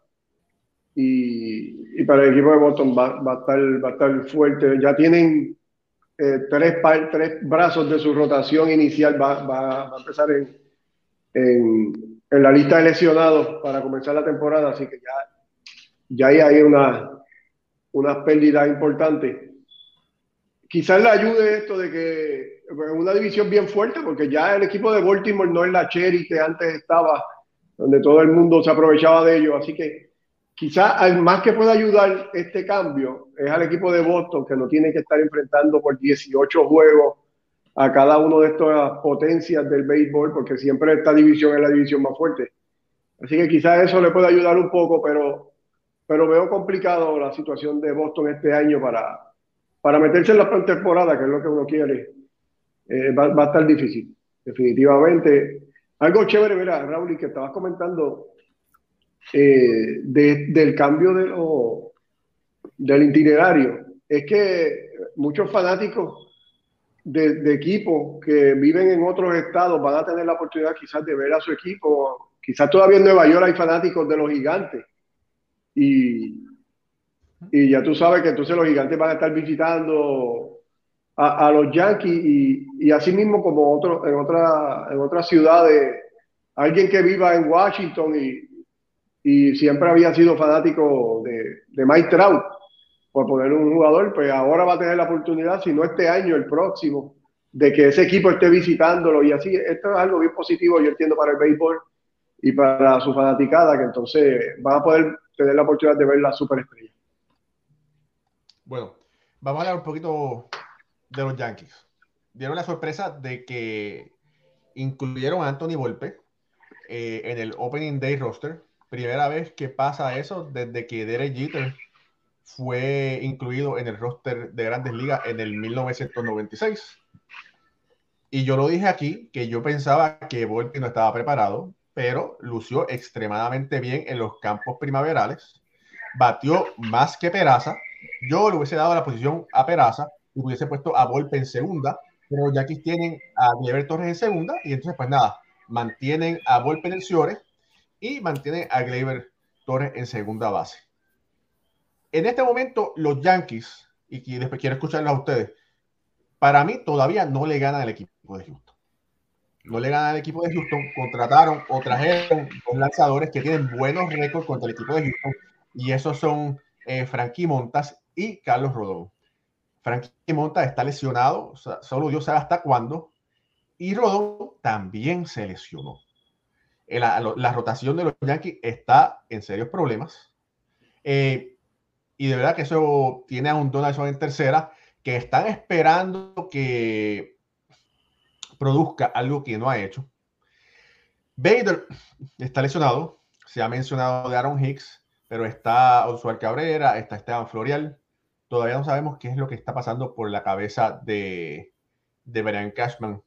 Y, para el equipo de Boston va, a, estar, va a estar fuerte. Ya tienen eh, tres, tres brazos de su rotación inicial, va, va, a empezar en en la lista de lesionados para comenzar la temporada, así que ya, ya hay una, una pérdida importante. Quizás le ayude esto de que una división bien fuerte, porque ya el equipo de Baltimore no es la Cherry que antes estaba, donde todo el mundo se aprovechaba de ello, así que quizás al más que pueda ayudar este cambio es al equipo de Boston, que no tiene que estar enfrentando por 18 juegos a cada uno de estas potencias del béisbol, porque siempre esta división es la división más fuerte. Así que quizás eso le puede ayudar un poco, pero, pero veo complicado la situación de Boston este año para, para meterse en la temporada, que es lo que uno quiere. Eh, va, a estar difícil, definitivamente. Algo chévere, mira, Raúl, y que estabas comentando eh, del cambio de del itinerario. Es que muchos fanáticos de, equipos que viven en otros estados van a tener la oportunidad quizás de ver a su equipo. Quizás todavía en Nueva York hay fanáticos de los gigantes. Y, y ya tú sabes que entonces los gigantes van a estar visitando a, los Yankees y, así mismo como otro, en, otra, en otras ciudades, alguien que viva en Washington y, y siempre había sido fanático de, de Mike por poner un jugador, pues ahora va a tener la oportunidad, si no este año, el próximo, de que ese equipo esté visitándolo y así. Esto es algo bien positivo, yo entiendo, para el béisbol y para su fanaticada, que entonces van a poder tener la oportunidad de ver la superestrella. Bueno, vamos a hablar un poquito de los Yankees. Dieron la sorpresa de que incluyeron a Anthony Volpe eh, en el Opening Day roster. Primera vez que pasa eso desde que Derek Jeter fue incluido en el roster de grandes ligas en el 1996. Y yo lo dije aquí, que yo pensaba que Volpi no estaba preparado, pero lució extremadamente bien en los campos primaverales. Batió más que Peraza. Yo le hubiese dado la posición a Peraza y hubiese puesto a Volpe en segunda, pero ya aquí tienen a Gleyber Torres en segunda y entonces pues nada, mantienen a Volpe en el Ciore y mantienen a Gleyber Torres en segunda base en este momento, los Yankees, y después quiero escucharlos a ustedes, para mí todavía no le ganan al equipo de Houston. No le ganan al equipo de Houston. Contrataron o trajeron dos lanzadores que tienen buenos récords contra el equipo de Houston. y esos son eh, Frankie Montas y Carlos Rodón. Frankie Montas está lesionado, solo Dios sabe hasta cuándo, y Rodón también se lesionó. La, rotación de los Yankees está en serios problemas. Eh, y de verdad que eso tiene a un Donaldson en tercera que están esperando que produzca algo que no ha hecho. Bader está lesionado, se ha mencionado de Aaron Hicks, pero está Oswald Cabrera, está Esteban Florial. Todavía no sabemos qué es lo que está pasando por la cabeza de, de Brian Cashman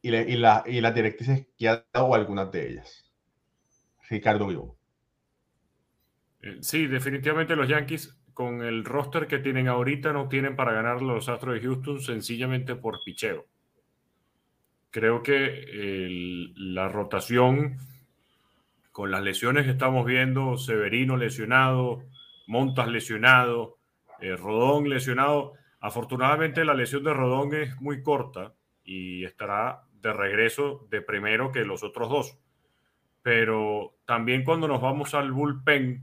y, y, la, y las directrices que ha dado algunas de ellas. Ricardo Vivo. Eh, sí, definitivamente los Yankees con el roster que tienen ahorita no tienen para ganar los Astros de Houston sencillamente por picheo. Creo que la rotación con las lesiones que estamos viendo, Severino lesionado, Montas lesionado, eh, Rodón lesionado. Afortunadamente la lesión de Rodón es muy corta y estará de regreso de primero que los otros dos. Pero también cuando nos vamos al bullpen,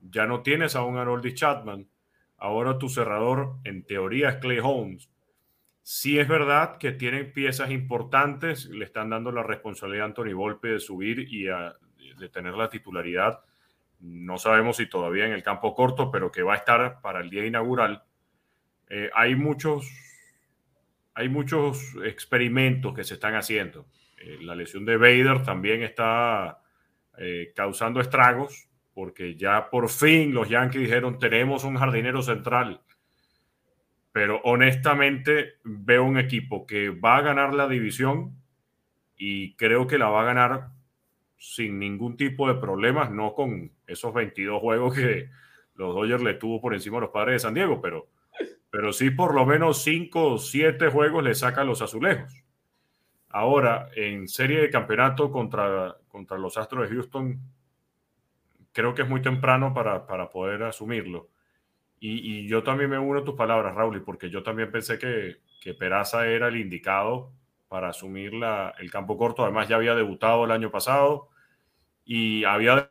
ya no tienes a un Harold Chapman. Ahora tu cerrador, en teoría, es Clay Holmes. Sí es verdad que tienen piezas importantes, le están dando la responsabilidad a Anthony Volpe de subir y de tener la titularidad. No sabemos si todavía en el campo corto, pero que va a estar para el día inaugural. Eh, hay muchos hay muchos experimentos que se están haciendo. Eh, la lesión de Vader también está eh, causando estragos porque ya por fin los Yankees dijeron tenemos un jardinero central. Pero honestamente veo un equipo que va a ganar la división y creo que la va a ganar sin ningún tipo de problemas, no con esos 22 juegos que los Dodgers le tuvo por encima a los padres de San Diego, pero pero sí por lo menos cinco o siete juegos le saca los azulejos. Ahora, en serie de campeonato contra, contra los Astros de Houston, creo que es muy temprano para, para poder asumirlo. Y, y, yo también me uno a tus palabras, Raúl, porque yo también pensé que, que Peraza era el indicado para asumir la, el campo corto. Además, ya había debutado el año pasado y había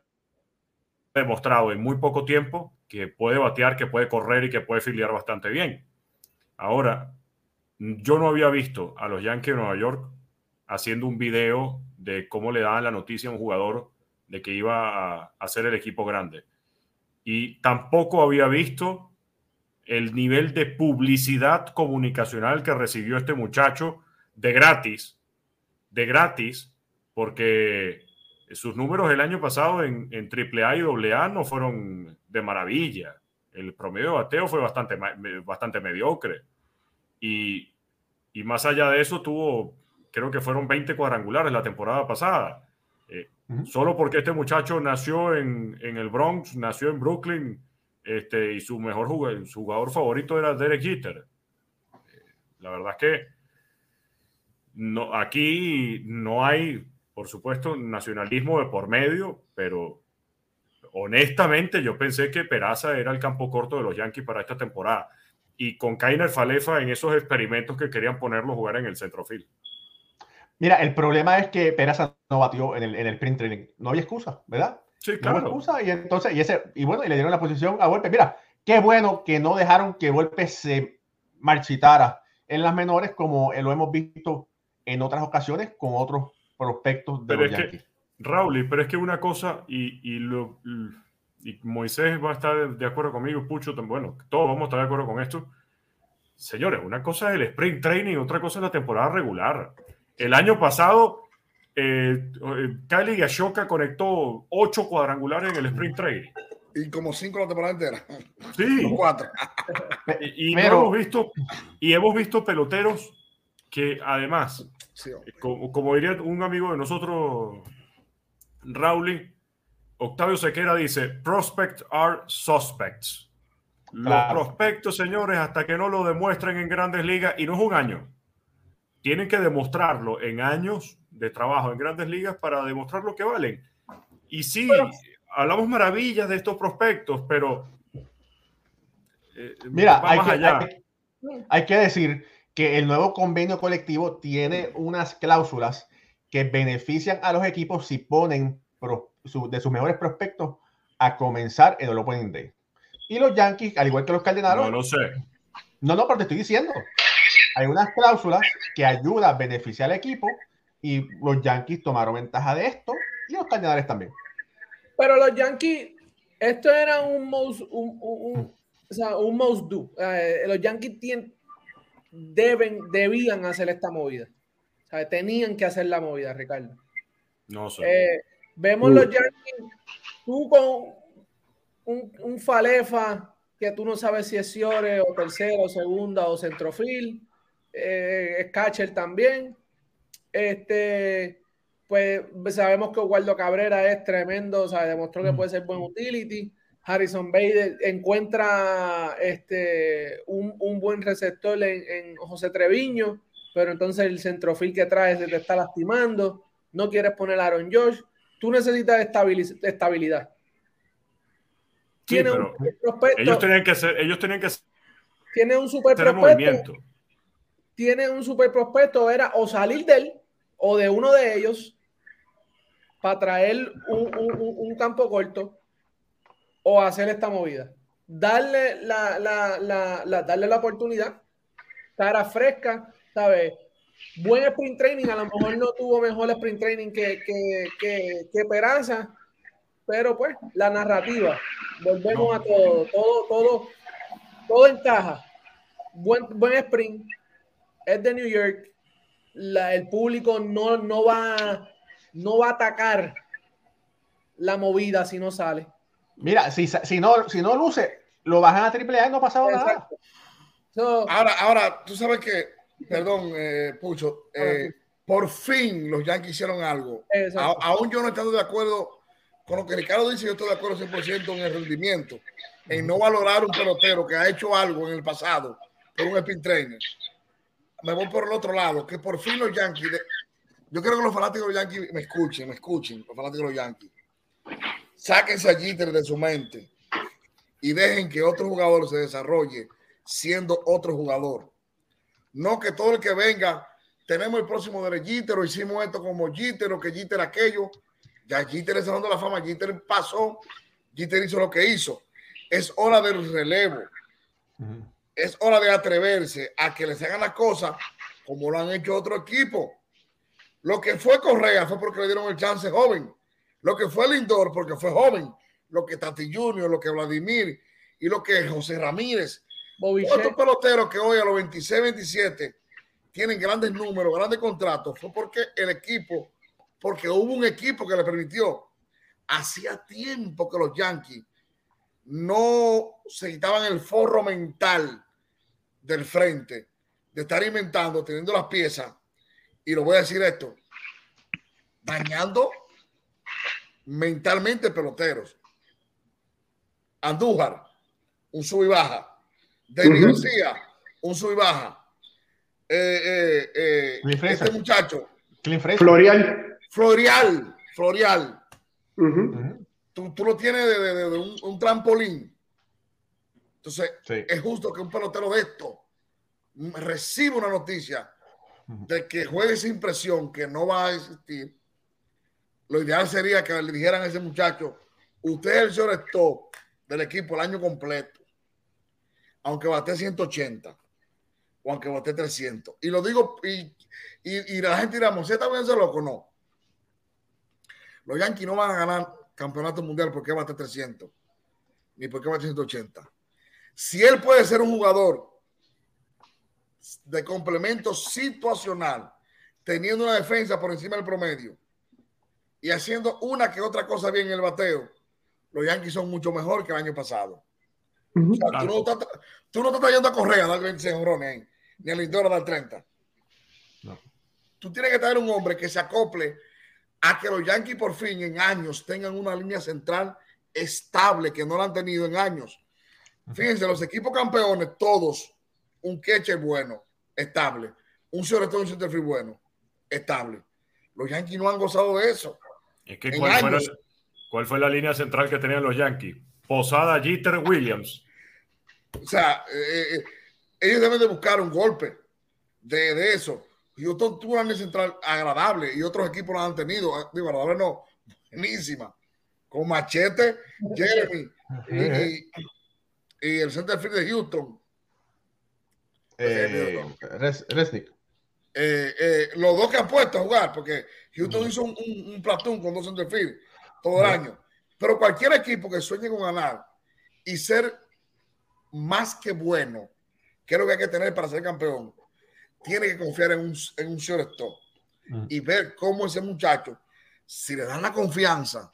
demostrado en muy poco tiempo que puede batear, que puede correr y que puede filiar bastante bien. Ahora, yo no había visto a los Yankees de Nueva York haciendo un video de cómo le daban la noticia a un jugador de que iba a hacer el equipo grande. Y tampoco había visto el nivel de publicidad comunicacional que recibió este muchacho de gratis, de gratis, porque sus números el año pasado en, en AAA y AA no fueron de maravilla. El promedio de bateo fue bastante, bastante mediocre. Y, y más allá de eso, tuvo, creo que fueron 20 cuadrangulares la temporada pasada. Eh, solo porque este muchacho nació en, en, el Bronx, nació en Brooklyn, este, y su mejor jugador, su jugador favorito era Derek Jeter. Eh, la verdad es que no, aquí no hay por supuesto, nacionalismo de por medio, pero honestamente yo pensé que Peraza era el campo corto de los Yankees para esta temporada. Y con Kainer Falefa en esos experimentos que querían ponerlo a jugar en el centrofil. Mira, el problema es que Peraza no batió en el, en el print training. No había excusa, ¿verdad? Sí, claro. No había excusa. Y entonces, y, ese, y bueno, y le dieron la posición a Golpe. Mira, qué bueno que no dejaron que Golpe se marchitara en las menores, como lo hemos visto en otras ocasiones con otros prospectos de pero los Yankees. Raúl, pero es que una cosa, y, y, lo, y Moisés va a estar de acuerdo conmigo, Pucho, bueno, todos vamos a estar de acuerdo con esto. Señores, una cosa es el sprint training, otra cosa es la temporada regular. El año pasado, eh, eh Kylie Gashoka conectó ocho cuadrangulares en el sprint training. Y como cinco la temporada entera. Sí. cuatro. y, y hemos visto, y hemos visto peloteros que además como, diría un amigo de nosotros, Raúl, Octavio Sequera dice, prospects are suspects. Los prospectos, señores, hasta que no lo demuestren en grandes ligas, y no es un año, tienen que demostrarlo en años de trabajo en grandes ligas para demostrar lo que valen. Y sí, hablamos maravillas de estos prospectos, pero... Eh, Mira, hay que, hay que decir que el nuevo convenio colectivo tiene unas cláusulas que benefician a los equipos si ponen de sus mejores prospectos a comenzar en el Opening Day. Y los Yankees, al igual que los Cardenales, No lo sé. no, no, pero te estoy diciendo. Hay unas cláusulas que ayudan a beneficiar al equipo y los Yankees tomaron ventaja de esto y los Cardenales también. Pero los Yankees, esto era un most, un, un- un- o sea, un most do. Eh, los Yankees tien- deben, debían hacer esta movida. O sea, tenían que hacer la movida, Ricardo. No sé. Eh, vemos los Yankees, tú con un, un Falefa que tú no sabes si es Ciore o tercera o segunda o centrofil, eh, es catcher también. Este, pues sabemos que Oswaldo Cabrera es tremendo, o sea, demostró que puede ser buen utility. Harrison Bader encuentra este, un, un buen receptor en, en José Treviño, pero entonces el centrofil que trae se te está lastimando. No quieres poner a Aaron Josh. Tú necesitas estabiliz- estabilidad. Sí, pero un super prospecto, ellos tenían que hacer, ellos tenían que tiene un super prospecto, movimiento. tiene un super prospecto, era o salir de él o de uno de ellos para traer un, un- un- un campo corto o hacer esta movida. Darle la, la- la- la- darle la oportunidad, cara fresca, ¿sabes? Buen sprint training, a lo mejor no tuvo mejor sprint training que, que, que, que Peraza, pero pues la narrativa, volvemos No. a todo, todo, todo, todo encaja. Buen, buen sprint, es de New York, la- el público no, no, va, no va a atacar la movida si no sale. Mira, si, si, no, si no luce, lo bajan a AAA y no ha pasado nada. So, Ahora, ahora, tú sabes que, perdón, eh, Pucho, eh, por fin los Yankees hicieron algo. A- aún yo no estando de acuerdo con lo que Ricardo dice, yo estoy de acuerdo 100% en el rendimiento, en no valorar un pelotero que ha hecho algo en el pasado por un spin trainer. Me voy por el otro lado, que por fin los Yankees, de- yo quiero que los fanáticos de los Yankees me escuchen, me escuchen, los fanáticos de los Yankees. Sáquense a Jeter de su mente y dejen que otro jugador se desarrolle siendo otro jugador. No que todo el que venga, tenemos el próximo de Jeter, o hicimos esto como Jeter, o que Jeter aquello. Ya Jeter es dando la fama, Jeter pasó, Jeter hizo lo que hizo. Es hora del relevo, es hora de atreverse a que les hagan las cosas como lo han hecho otro equipo. Lo que fue Correa fue porque le dieron el chance joven. Lo que fue Lindor porque fue joven. Lo que Tati Junior, lo que Vladimir y lo que José Ramírez. Otros peloteros que hoy a los 26, 27 tienen grandes números, grandes contratos, fue porque el equipo, porque hubo un equipo que le permitió. Hacía tiempo que los Yankees no se quitaban el forro mental del frente, de estar inventando, teniendo las piezas, y lo voy a decir esto, dañando mentalmente peloteros. Andújar, un sub y baja. David Ujú. García, un sub y baja. Eh, eh, eh, este muchacho. Florial. Florial, Florial, tú, tú lo tienes de, de- de- de un, un trampolín. Entonces, Sí. es justo que un pelotero de esto reciba una noticia de que juegue sin presión, que no va a existir. Lo ideal sería que le dijeran a ese muchacho, usted es el shortstop del equipo el año completo, aunque bate 180 o aunque bate 300. Y lo digo, y, y, la gente dirá, ¿Mosé está bien loco? No. Los Yankees no van a ganar campeonato mundial porque bate 300, ni porque bate 180. Si él puede ser un jugador de complemento situacional, teniendo una defensa por encima del promedio y haciendo una que otra cosa bien en el bateo, los Yankees son mucho mejor que el año pasado. Ujú. O sea, tú, no estás, tú no estás trayendo a Correa a dar 26 honrones, eh, ni a Lindor a dar 30. No. Tú tienes que traer un hombre que se acople a que los Yankees por fin en años tengan una línea central estable que no la han tenido en años. Fíjense, los equipos campeones, todos, un catcher bueno, estable, un shortstop y un centerfield bueno, estable. Los Yankees no han gozado de eso. Es que ¿cuál fue, la, cuál fue la línea central que tenían los Yankees? Posada, Jeter, Williams. O sea, eh, eh, ellos deben de buscar un golpe de, de eso. Houston tuvo una línea central agradable y otros equipos la han tenido. Ah, Digo, agradable no, buenísima. con Machete, Jeremy y, y- y el centerfield de Houston. Eh, Res- Resnick. Eh, eh, los dos que han puesto a jugar, porque Houston hizo un, un, un platoon con dos centerfield todo el año. Pero cualquier equipo que sueñe con ganar y ser más que bueno, que es lo que hay que tener para ser campeón, tiene que confiar en un, en un shortstop y ver cómo ese muchacho, si le dan la confianza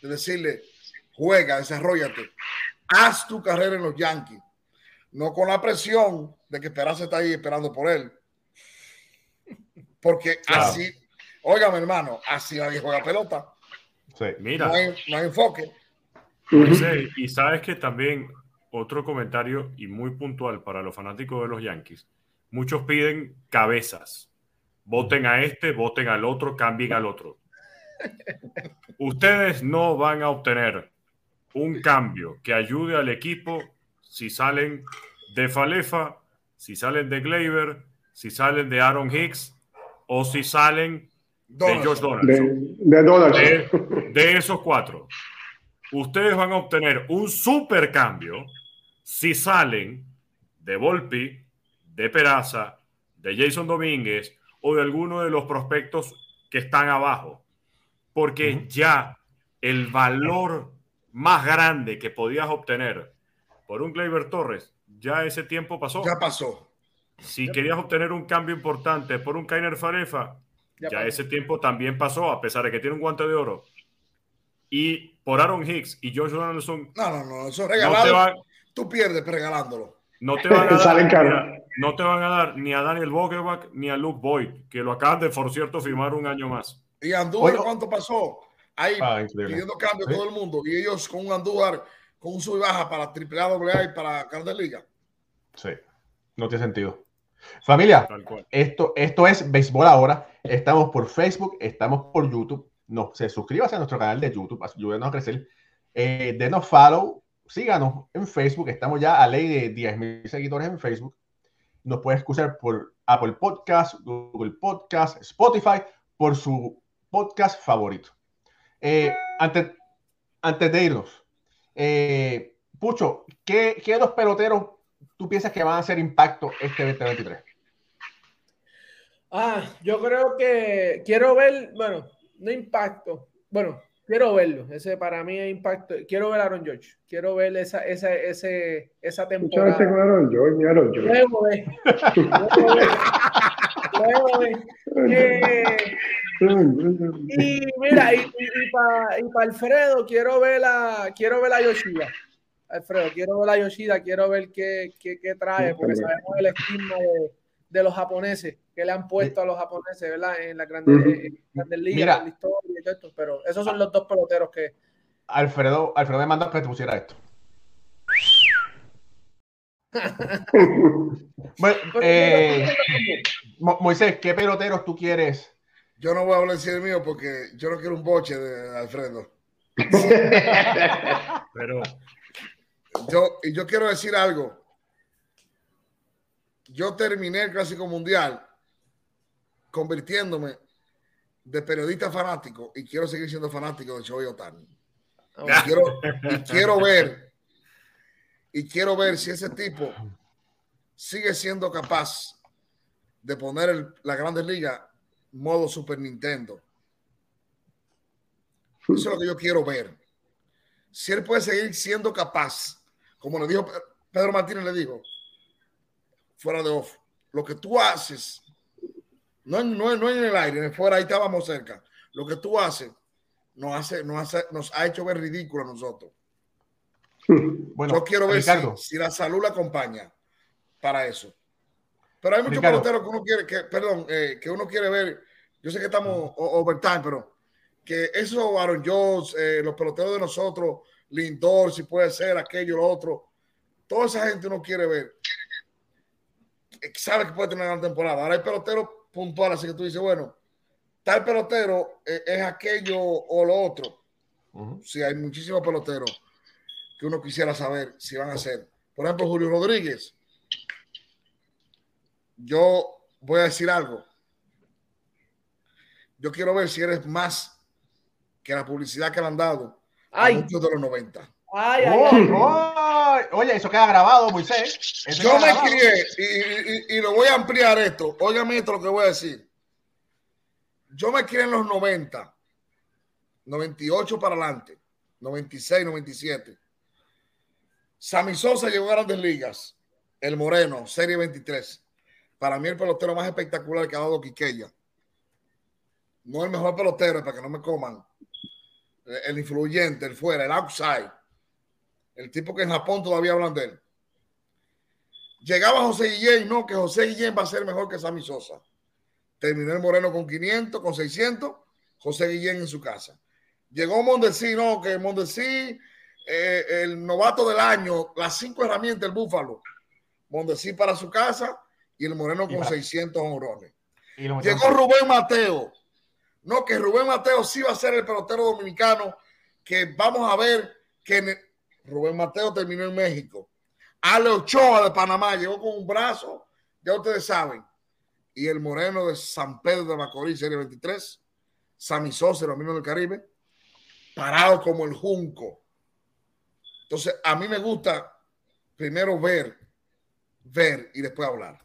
de decirle, juega, desarrollate, haz tu carrera en los Yankees, no con la presión de que Peraza está ahí esperando por él. Porque Claro. así, óigame hermano, así nadie juega pelota, Sí. Mira, no hay, no hay enfoque. Moisés, y sabes que también otro comentario y muy puntual para los fanáticos de los Yankees. Muchos piden cabezas. Voten a este, voten al otro, cambien al otro. Ustedes no van a obtener un cambio que ayude al equipo si salen de Falefa, si salen de Gleyber, si salen de Aaron Hicks o si salen de Josh Donaldson. De, de Donaldson. de, de esos cuatro, ustedes van a obtener un super cambio si salen de Volpi, de Peraza, de Jason Domínguez o de alguno de los prospectos que están abajo. Porque ya el valor más grande que podías obtener por un Gleyber Torres, ya ese tiempo pasó. Ya pasó. Si querías obtener un cambio importante por un Kainer Farefa, Ya ese tiempo también pasó, a pesar de que tiene un guante de oro. Y por Aaron Hicks y Josh Donaldson, No, no, no, eso es no te, regalado. van, Tú pierdes regalándolo. no te van a dar, no te van a dar ni a Daniel Vogelbach ni a Luke Boyd, que lo acaban de, por cierto, firmar un año más. Y Andújar, Oye, ¿cuánto pasó? Ahí Ah, pidiendo cambio Sí. todo el mundo. Y ellos con un Andújar, con un sub y baja para triple A, doble A y para Grandes Ligas. Sí. No tiene sentido. Familia, esto, esto es Béisbol Ahora. Estamos por Facebook, estamos por YouTube. No, se suscríbase a nuestro canal de YouTube, ayúdenos a crecer. Eh, denos follow, síganos en Facebook. Estamos ya a ley de 10.000 seguidores en Facebook. Nos puede escuchar por Apple Podcast, Google Podcast, Spotify, por su podcast favorito. Eh, antes, antes de irnos, eh, Pucho, ¿qué, ¿qué dos peloteros tú piensas que van a hacer impacto este 2023? Ah, yo creo que quiero ver, bueno, no impacto, bueno, quiero verlo, ese para mí es impacto, quiero ver a Aaron George, quiero ver esa, esa, ese, esa Muchas veces temporada. con Aaron George, mi Aaron George. Luego de, luego de, luego de, eh, y mira, y, para Alfredo, quiero ver a, quiero ver a Yoshida. Alfredo, quiero ver a Yoshida, quiero ver qué, qué, qué trae, porque sabemos el estigma de, de los japoneses que le han puesto a los japoneses, ¿verdad? En la grandes, Ujú. en grandes ligas, Mira. en la historia y todo esto, pero esos son los dos peloteros que. Alfredo, Alfredo me mandó que te pusiera esto. Bueno, eh, Mo- Moisés, ¿qué peloteros tú quieres? Yo no voy a hablar en el mío porque yo no quiero un boche de Alfredo. Pero Yo, y yo quiero decir algo. Yo terminé el Clásico Mundial convirtiéndome de periodista fanático y quiero seguir siendo fanático de Shohei Otani. Y quiero, y quiero ver y quiero ver si ese tipo sigue siendo capaz de poner el- la Grandes Ligas modo Super Nintendo. Eso es lo que yo quiero ver. Si él puede seguir siendo capaz, como le dijo Pe- Pedro Martínez, le dijo, fuera de off, lo que tú haces, no, no, en- no en el aire, fuera, ahí estábamos cerca, lo que tú haces nos, hace, nos, hace- nos ha hecho ver ridículo a nosotros. Bueno, Yo quiero ver si, la salud la acompaña para eso. Pero hay muchos peloteros que uno quiere, que, perdón, eh, que uno quiere ver. Yo sé que estamos overtime, pero que eso, Aaron Jones, eh, los peloteros de nosotros, Lindor, si puede ser aquello, lo otro, toda esa gente uno quiere ver. Eh, Sabe que puede tener una gran temporada. Ahora hay peloteros puntuales, así que tú dices, bueno, tal pelotero eh, es aquello o lo otro. Ujú. Sí, hay muchísimos peloteros que uno quisiera saber si van a ser. Por ejemplo, Julio Rodríguez. Yo voy a decir algo. Yo quiero ver si eres más que la publicidad que le han dado a muchos de los 90. Ay, ay, Oh, ay. oh, oye, eso queda grabado, Moisés. Eso Yo me grabado. crié, y, y- y- y lo voy a ampliar esto. Óigame esto lo que voy a decir. Yo me crié en los 90, 98 para adelante, 96, 97. Sammy Sosa llegó a grandes ligas. El Moreno, Serie 23. Para mí el pelotero más espectacular que ha dado Quiqueya. No el mejor pelotero, para que no me coman. El influyente, el fuera, el outside. El tipo que en Japón todavía hablan de él. Llegaba José Guillén, no, que José Guillén va a ser mejor que Sammy Sosa. Terminó el Moreno con 500, con 600, José Guillén en su casa. Llegó Mondesí, no, que Mondesí, eh, el novato del año, las cinco herramientas del Búfalo. Mondesí para su casa y el Moreno Y con para- 600 honrones. Y Llegó Rubén Mateo. No, que Rubén Mateo sí va a ser el pelotero dominicano que vamos a ver que Rubén Mateo terminó en México. Ale Ochoa de Panamá llegó con un brazo, ya ustedes saben. Y el Moreno de San Pedro de Macorís, Serie 23. Sammy Sosa, los mismos del Caribe. Parado como el junco. Entonces, a mí me gusta primero ver, ver y después hablar.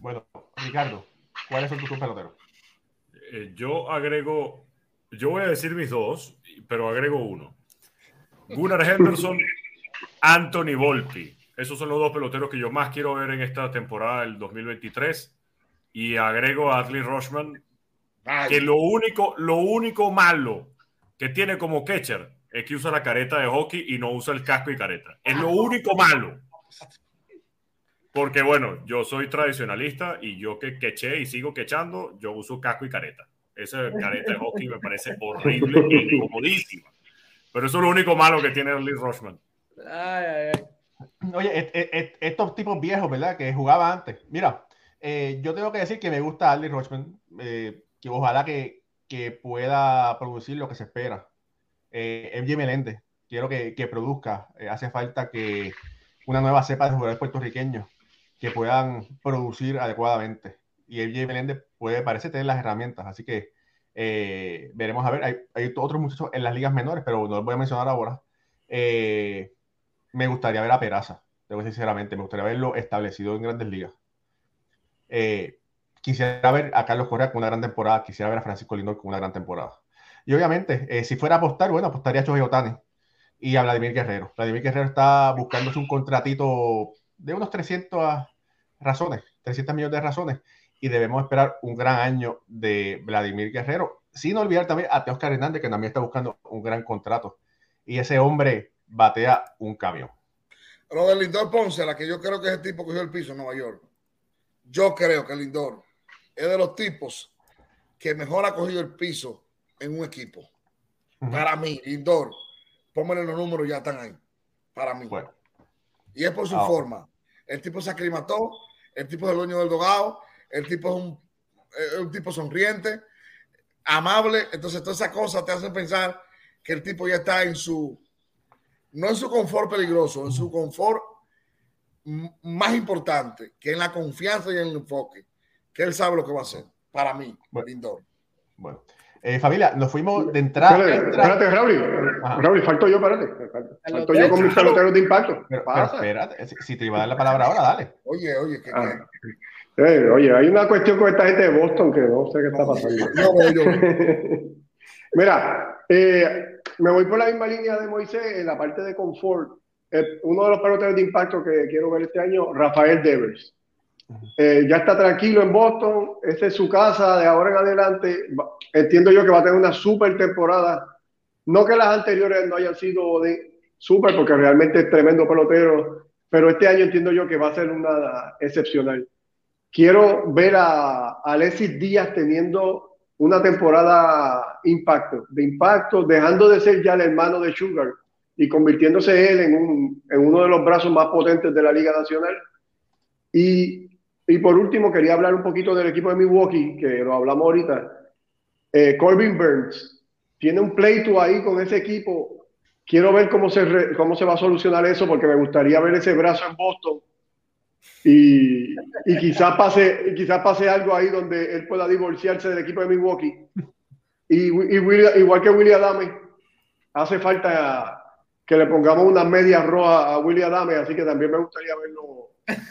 Bueno, Ricardo, ¿cuáles son tus peloteros? Eh, yo agrego, yo voy a decir mis dos, pero agrego uno. Gunnar Henderson, Anthony Volpi. Esos son los dos peloteros que yo más quiero ver en esta temporada del 2023. Y agrego a Adley Rochman, Ay, que lo único, lo único malo que tiene como catcher es que usa la careta de hockey y no usa el casco y careta. Es lo único malo. Porque bueno, yo soy tradicionalista y yo que queché y sigo quechando, yo uso casco y careta. Esa careta de hockey me parece horrible e incomodísima. Pero eso es lo único malo que tiene Lee Rochman. Ay, ay, ay. Oye, et- et- et- estos tipos viejos, ¿verdad? Que jugaba antes. Mira, eh, yo tengo que decir que me gusta Adley Rochman, eh, que ojalá que, que pueda producir lo que se espera. Eh, MJ Meléndez, quiero que, que produzca. Eh, hace falta que una nueva cepa de jugadores puertorriqueños que puedan producir adecuadamente. Y MJ Meléndez puede, parece tener las herramientas, así que eh, veremos a ver. Hay, hay otros muchachos en las ligas menores, pero no los voy a mencionar ahora. Eh, me gustaría ver a Peraza, debo sinceramente, me gustaría verlo establecido en grandes ligas. Eh, quisiera ver a Carlos Correa con una gran temporada, quisiera ver a Francisco Lindor con una gran temporada. Y obviamente, si fuera a apostar, bueno, apostaría a Choji Otani y a Vladimir Guerrero. Vladimir Guerrero está buscándose un contratito de unos 300 razones, 300 millones de razones, y debemos esperar un gran año de Vladimir Guerrero, sin olvidar también a Teoscar Hernández, que también está buscando un gran contrato. Y ese hombre batea un camión. Lo de Lindor Ponce, la que yo creo que es el tipo que cogió el piso en Nueva York. Yo creo que Lindor es de los tipos que mejor ha cogido el piso en un equipo. Para mí, Lindor, pónganle los números, ya están ahí. Para mí. Bueno, Y es por su Ah. forma. El tipo se aclimató, el tipo es el dueño del dogado, el tipo es un, es un tipo sonriente, amable. Entonces, todas esas cosas te hacen pensar que el tipo ya está en su, no en su confort peligroso, en su confort más importante, que en la confianza y en el enfoque, que él sabe lo que va a hacer. Para mí, Bueno. Lindor. bueno. Eh, familia, nos fuimos de entrada. Espérate, espérate, Raúl. Falto yo, espérate. Falto, yo con mis peloteros de impacto. ¿Qué pero, espérate, si- te iba a dar la palabra ahora, dale. Oye, oye, que, Ah. Eh, oye, hay una cuestión con esta gente de Boston que no sé qué está pasando. yo veo, yo. Mira, eh, me voy por la misma línea de Moisés en la parte de confort. Eh, uno de los peloteros de impacto que quiero ver este año, Rafael Devers. Eh, ya está tranquilo en Boston, esta es su casa de ahora en adelante. Entiendo yo que va a tener una super temporada. No que las anteriores no hayan sido de super, porque realmente es tremendo pelotero, pero este año entiendo yo que va a ser una excepcional. Quiero ver a Alexis Díaz teniendo una temporada impacto, de impacto, dejando de ser ya el hermano de Sugar y convirtiéndose él en, un, en uno de los brazos más potentes de la Liga Nacional. Y, y por último, quería hablar un poquito del equipo de Milwaukee, que lo hablamos ahorita. Eh, Corbin Burns tiene un pleito ahí con ese equipo. Quiero ver cómo se, re- cómo se va a solucionar eso, porque me gustaría ver ese brazo en Boston y, y quizás pase, quizás pase algo ahí donde él pueda divorciarse del equipo de Milwaukee. Y, y igual que Willy Adame, hace falta que le pongamos unas medias rojas a William Adame, así que también me gustaría verlo.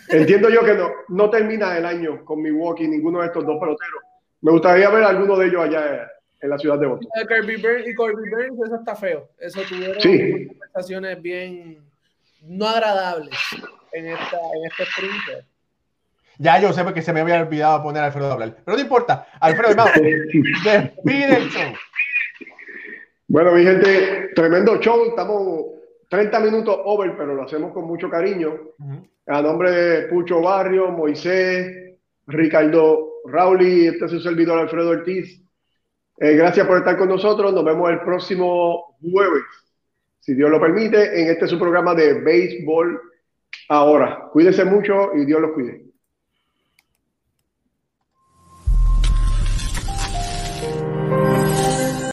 Entiendo yo que no, no termina el año con Milwaukee ninguno de estos dos peloteros. Me gustaría ver a alguno de ellos allá en la ciudad de Boston. Kirby Burns y Kirby Burns, eso está feo. Eso tuvieron Sí. conversaciones bien no agradables en, esta, en este sprint. Ya yo sé porque se me había olvidado poner a Alfredo a hablar. Pero no importa. Alfredo, hermano, despide el show. Bueno, mi gente, tremendo show. Estamos 30 minutos over, pero lo hacemos con mucho cariño. A nombre de Pucho Barrio, Moisés, Ricardo Rauli, este es su servidor Alfredo Ortiz. Eh, gracias por estar con nosotros. Nos vemos el próximo jueves, si Dios lo permite, en este su programa de béisbol ahora. Cuídense mucho y Dios los cuide.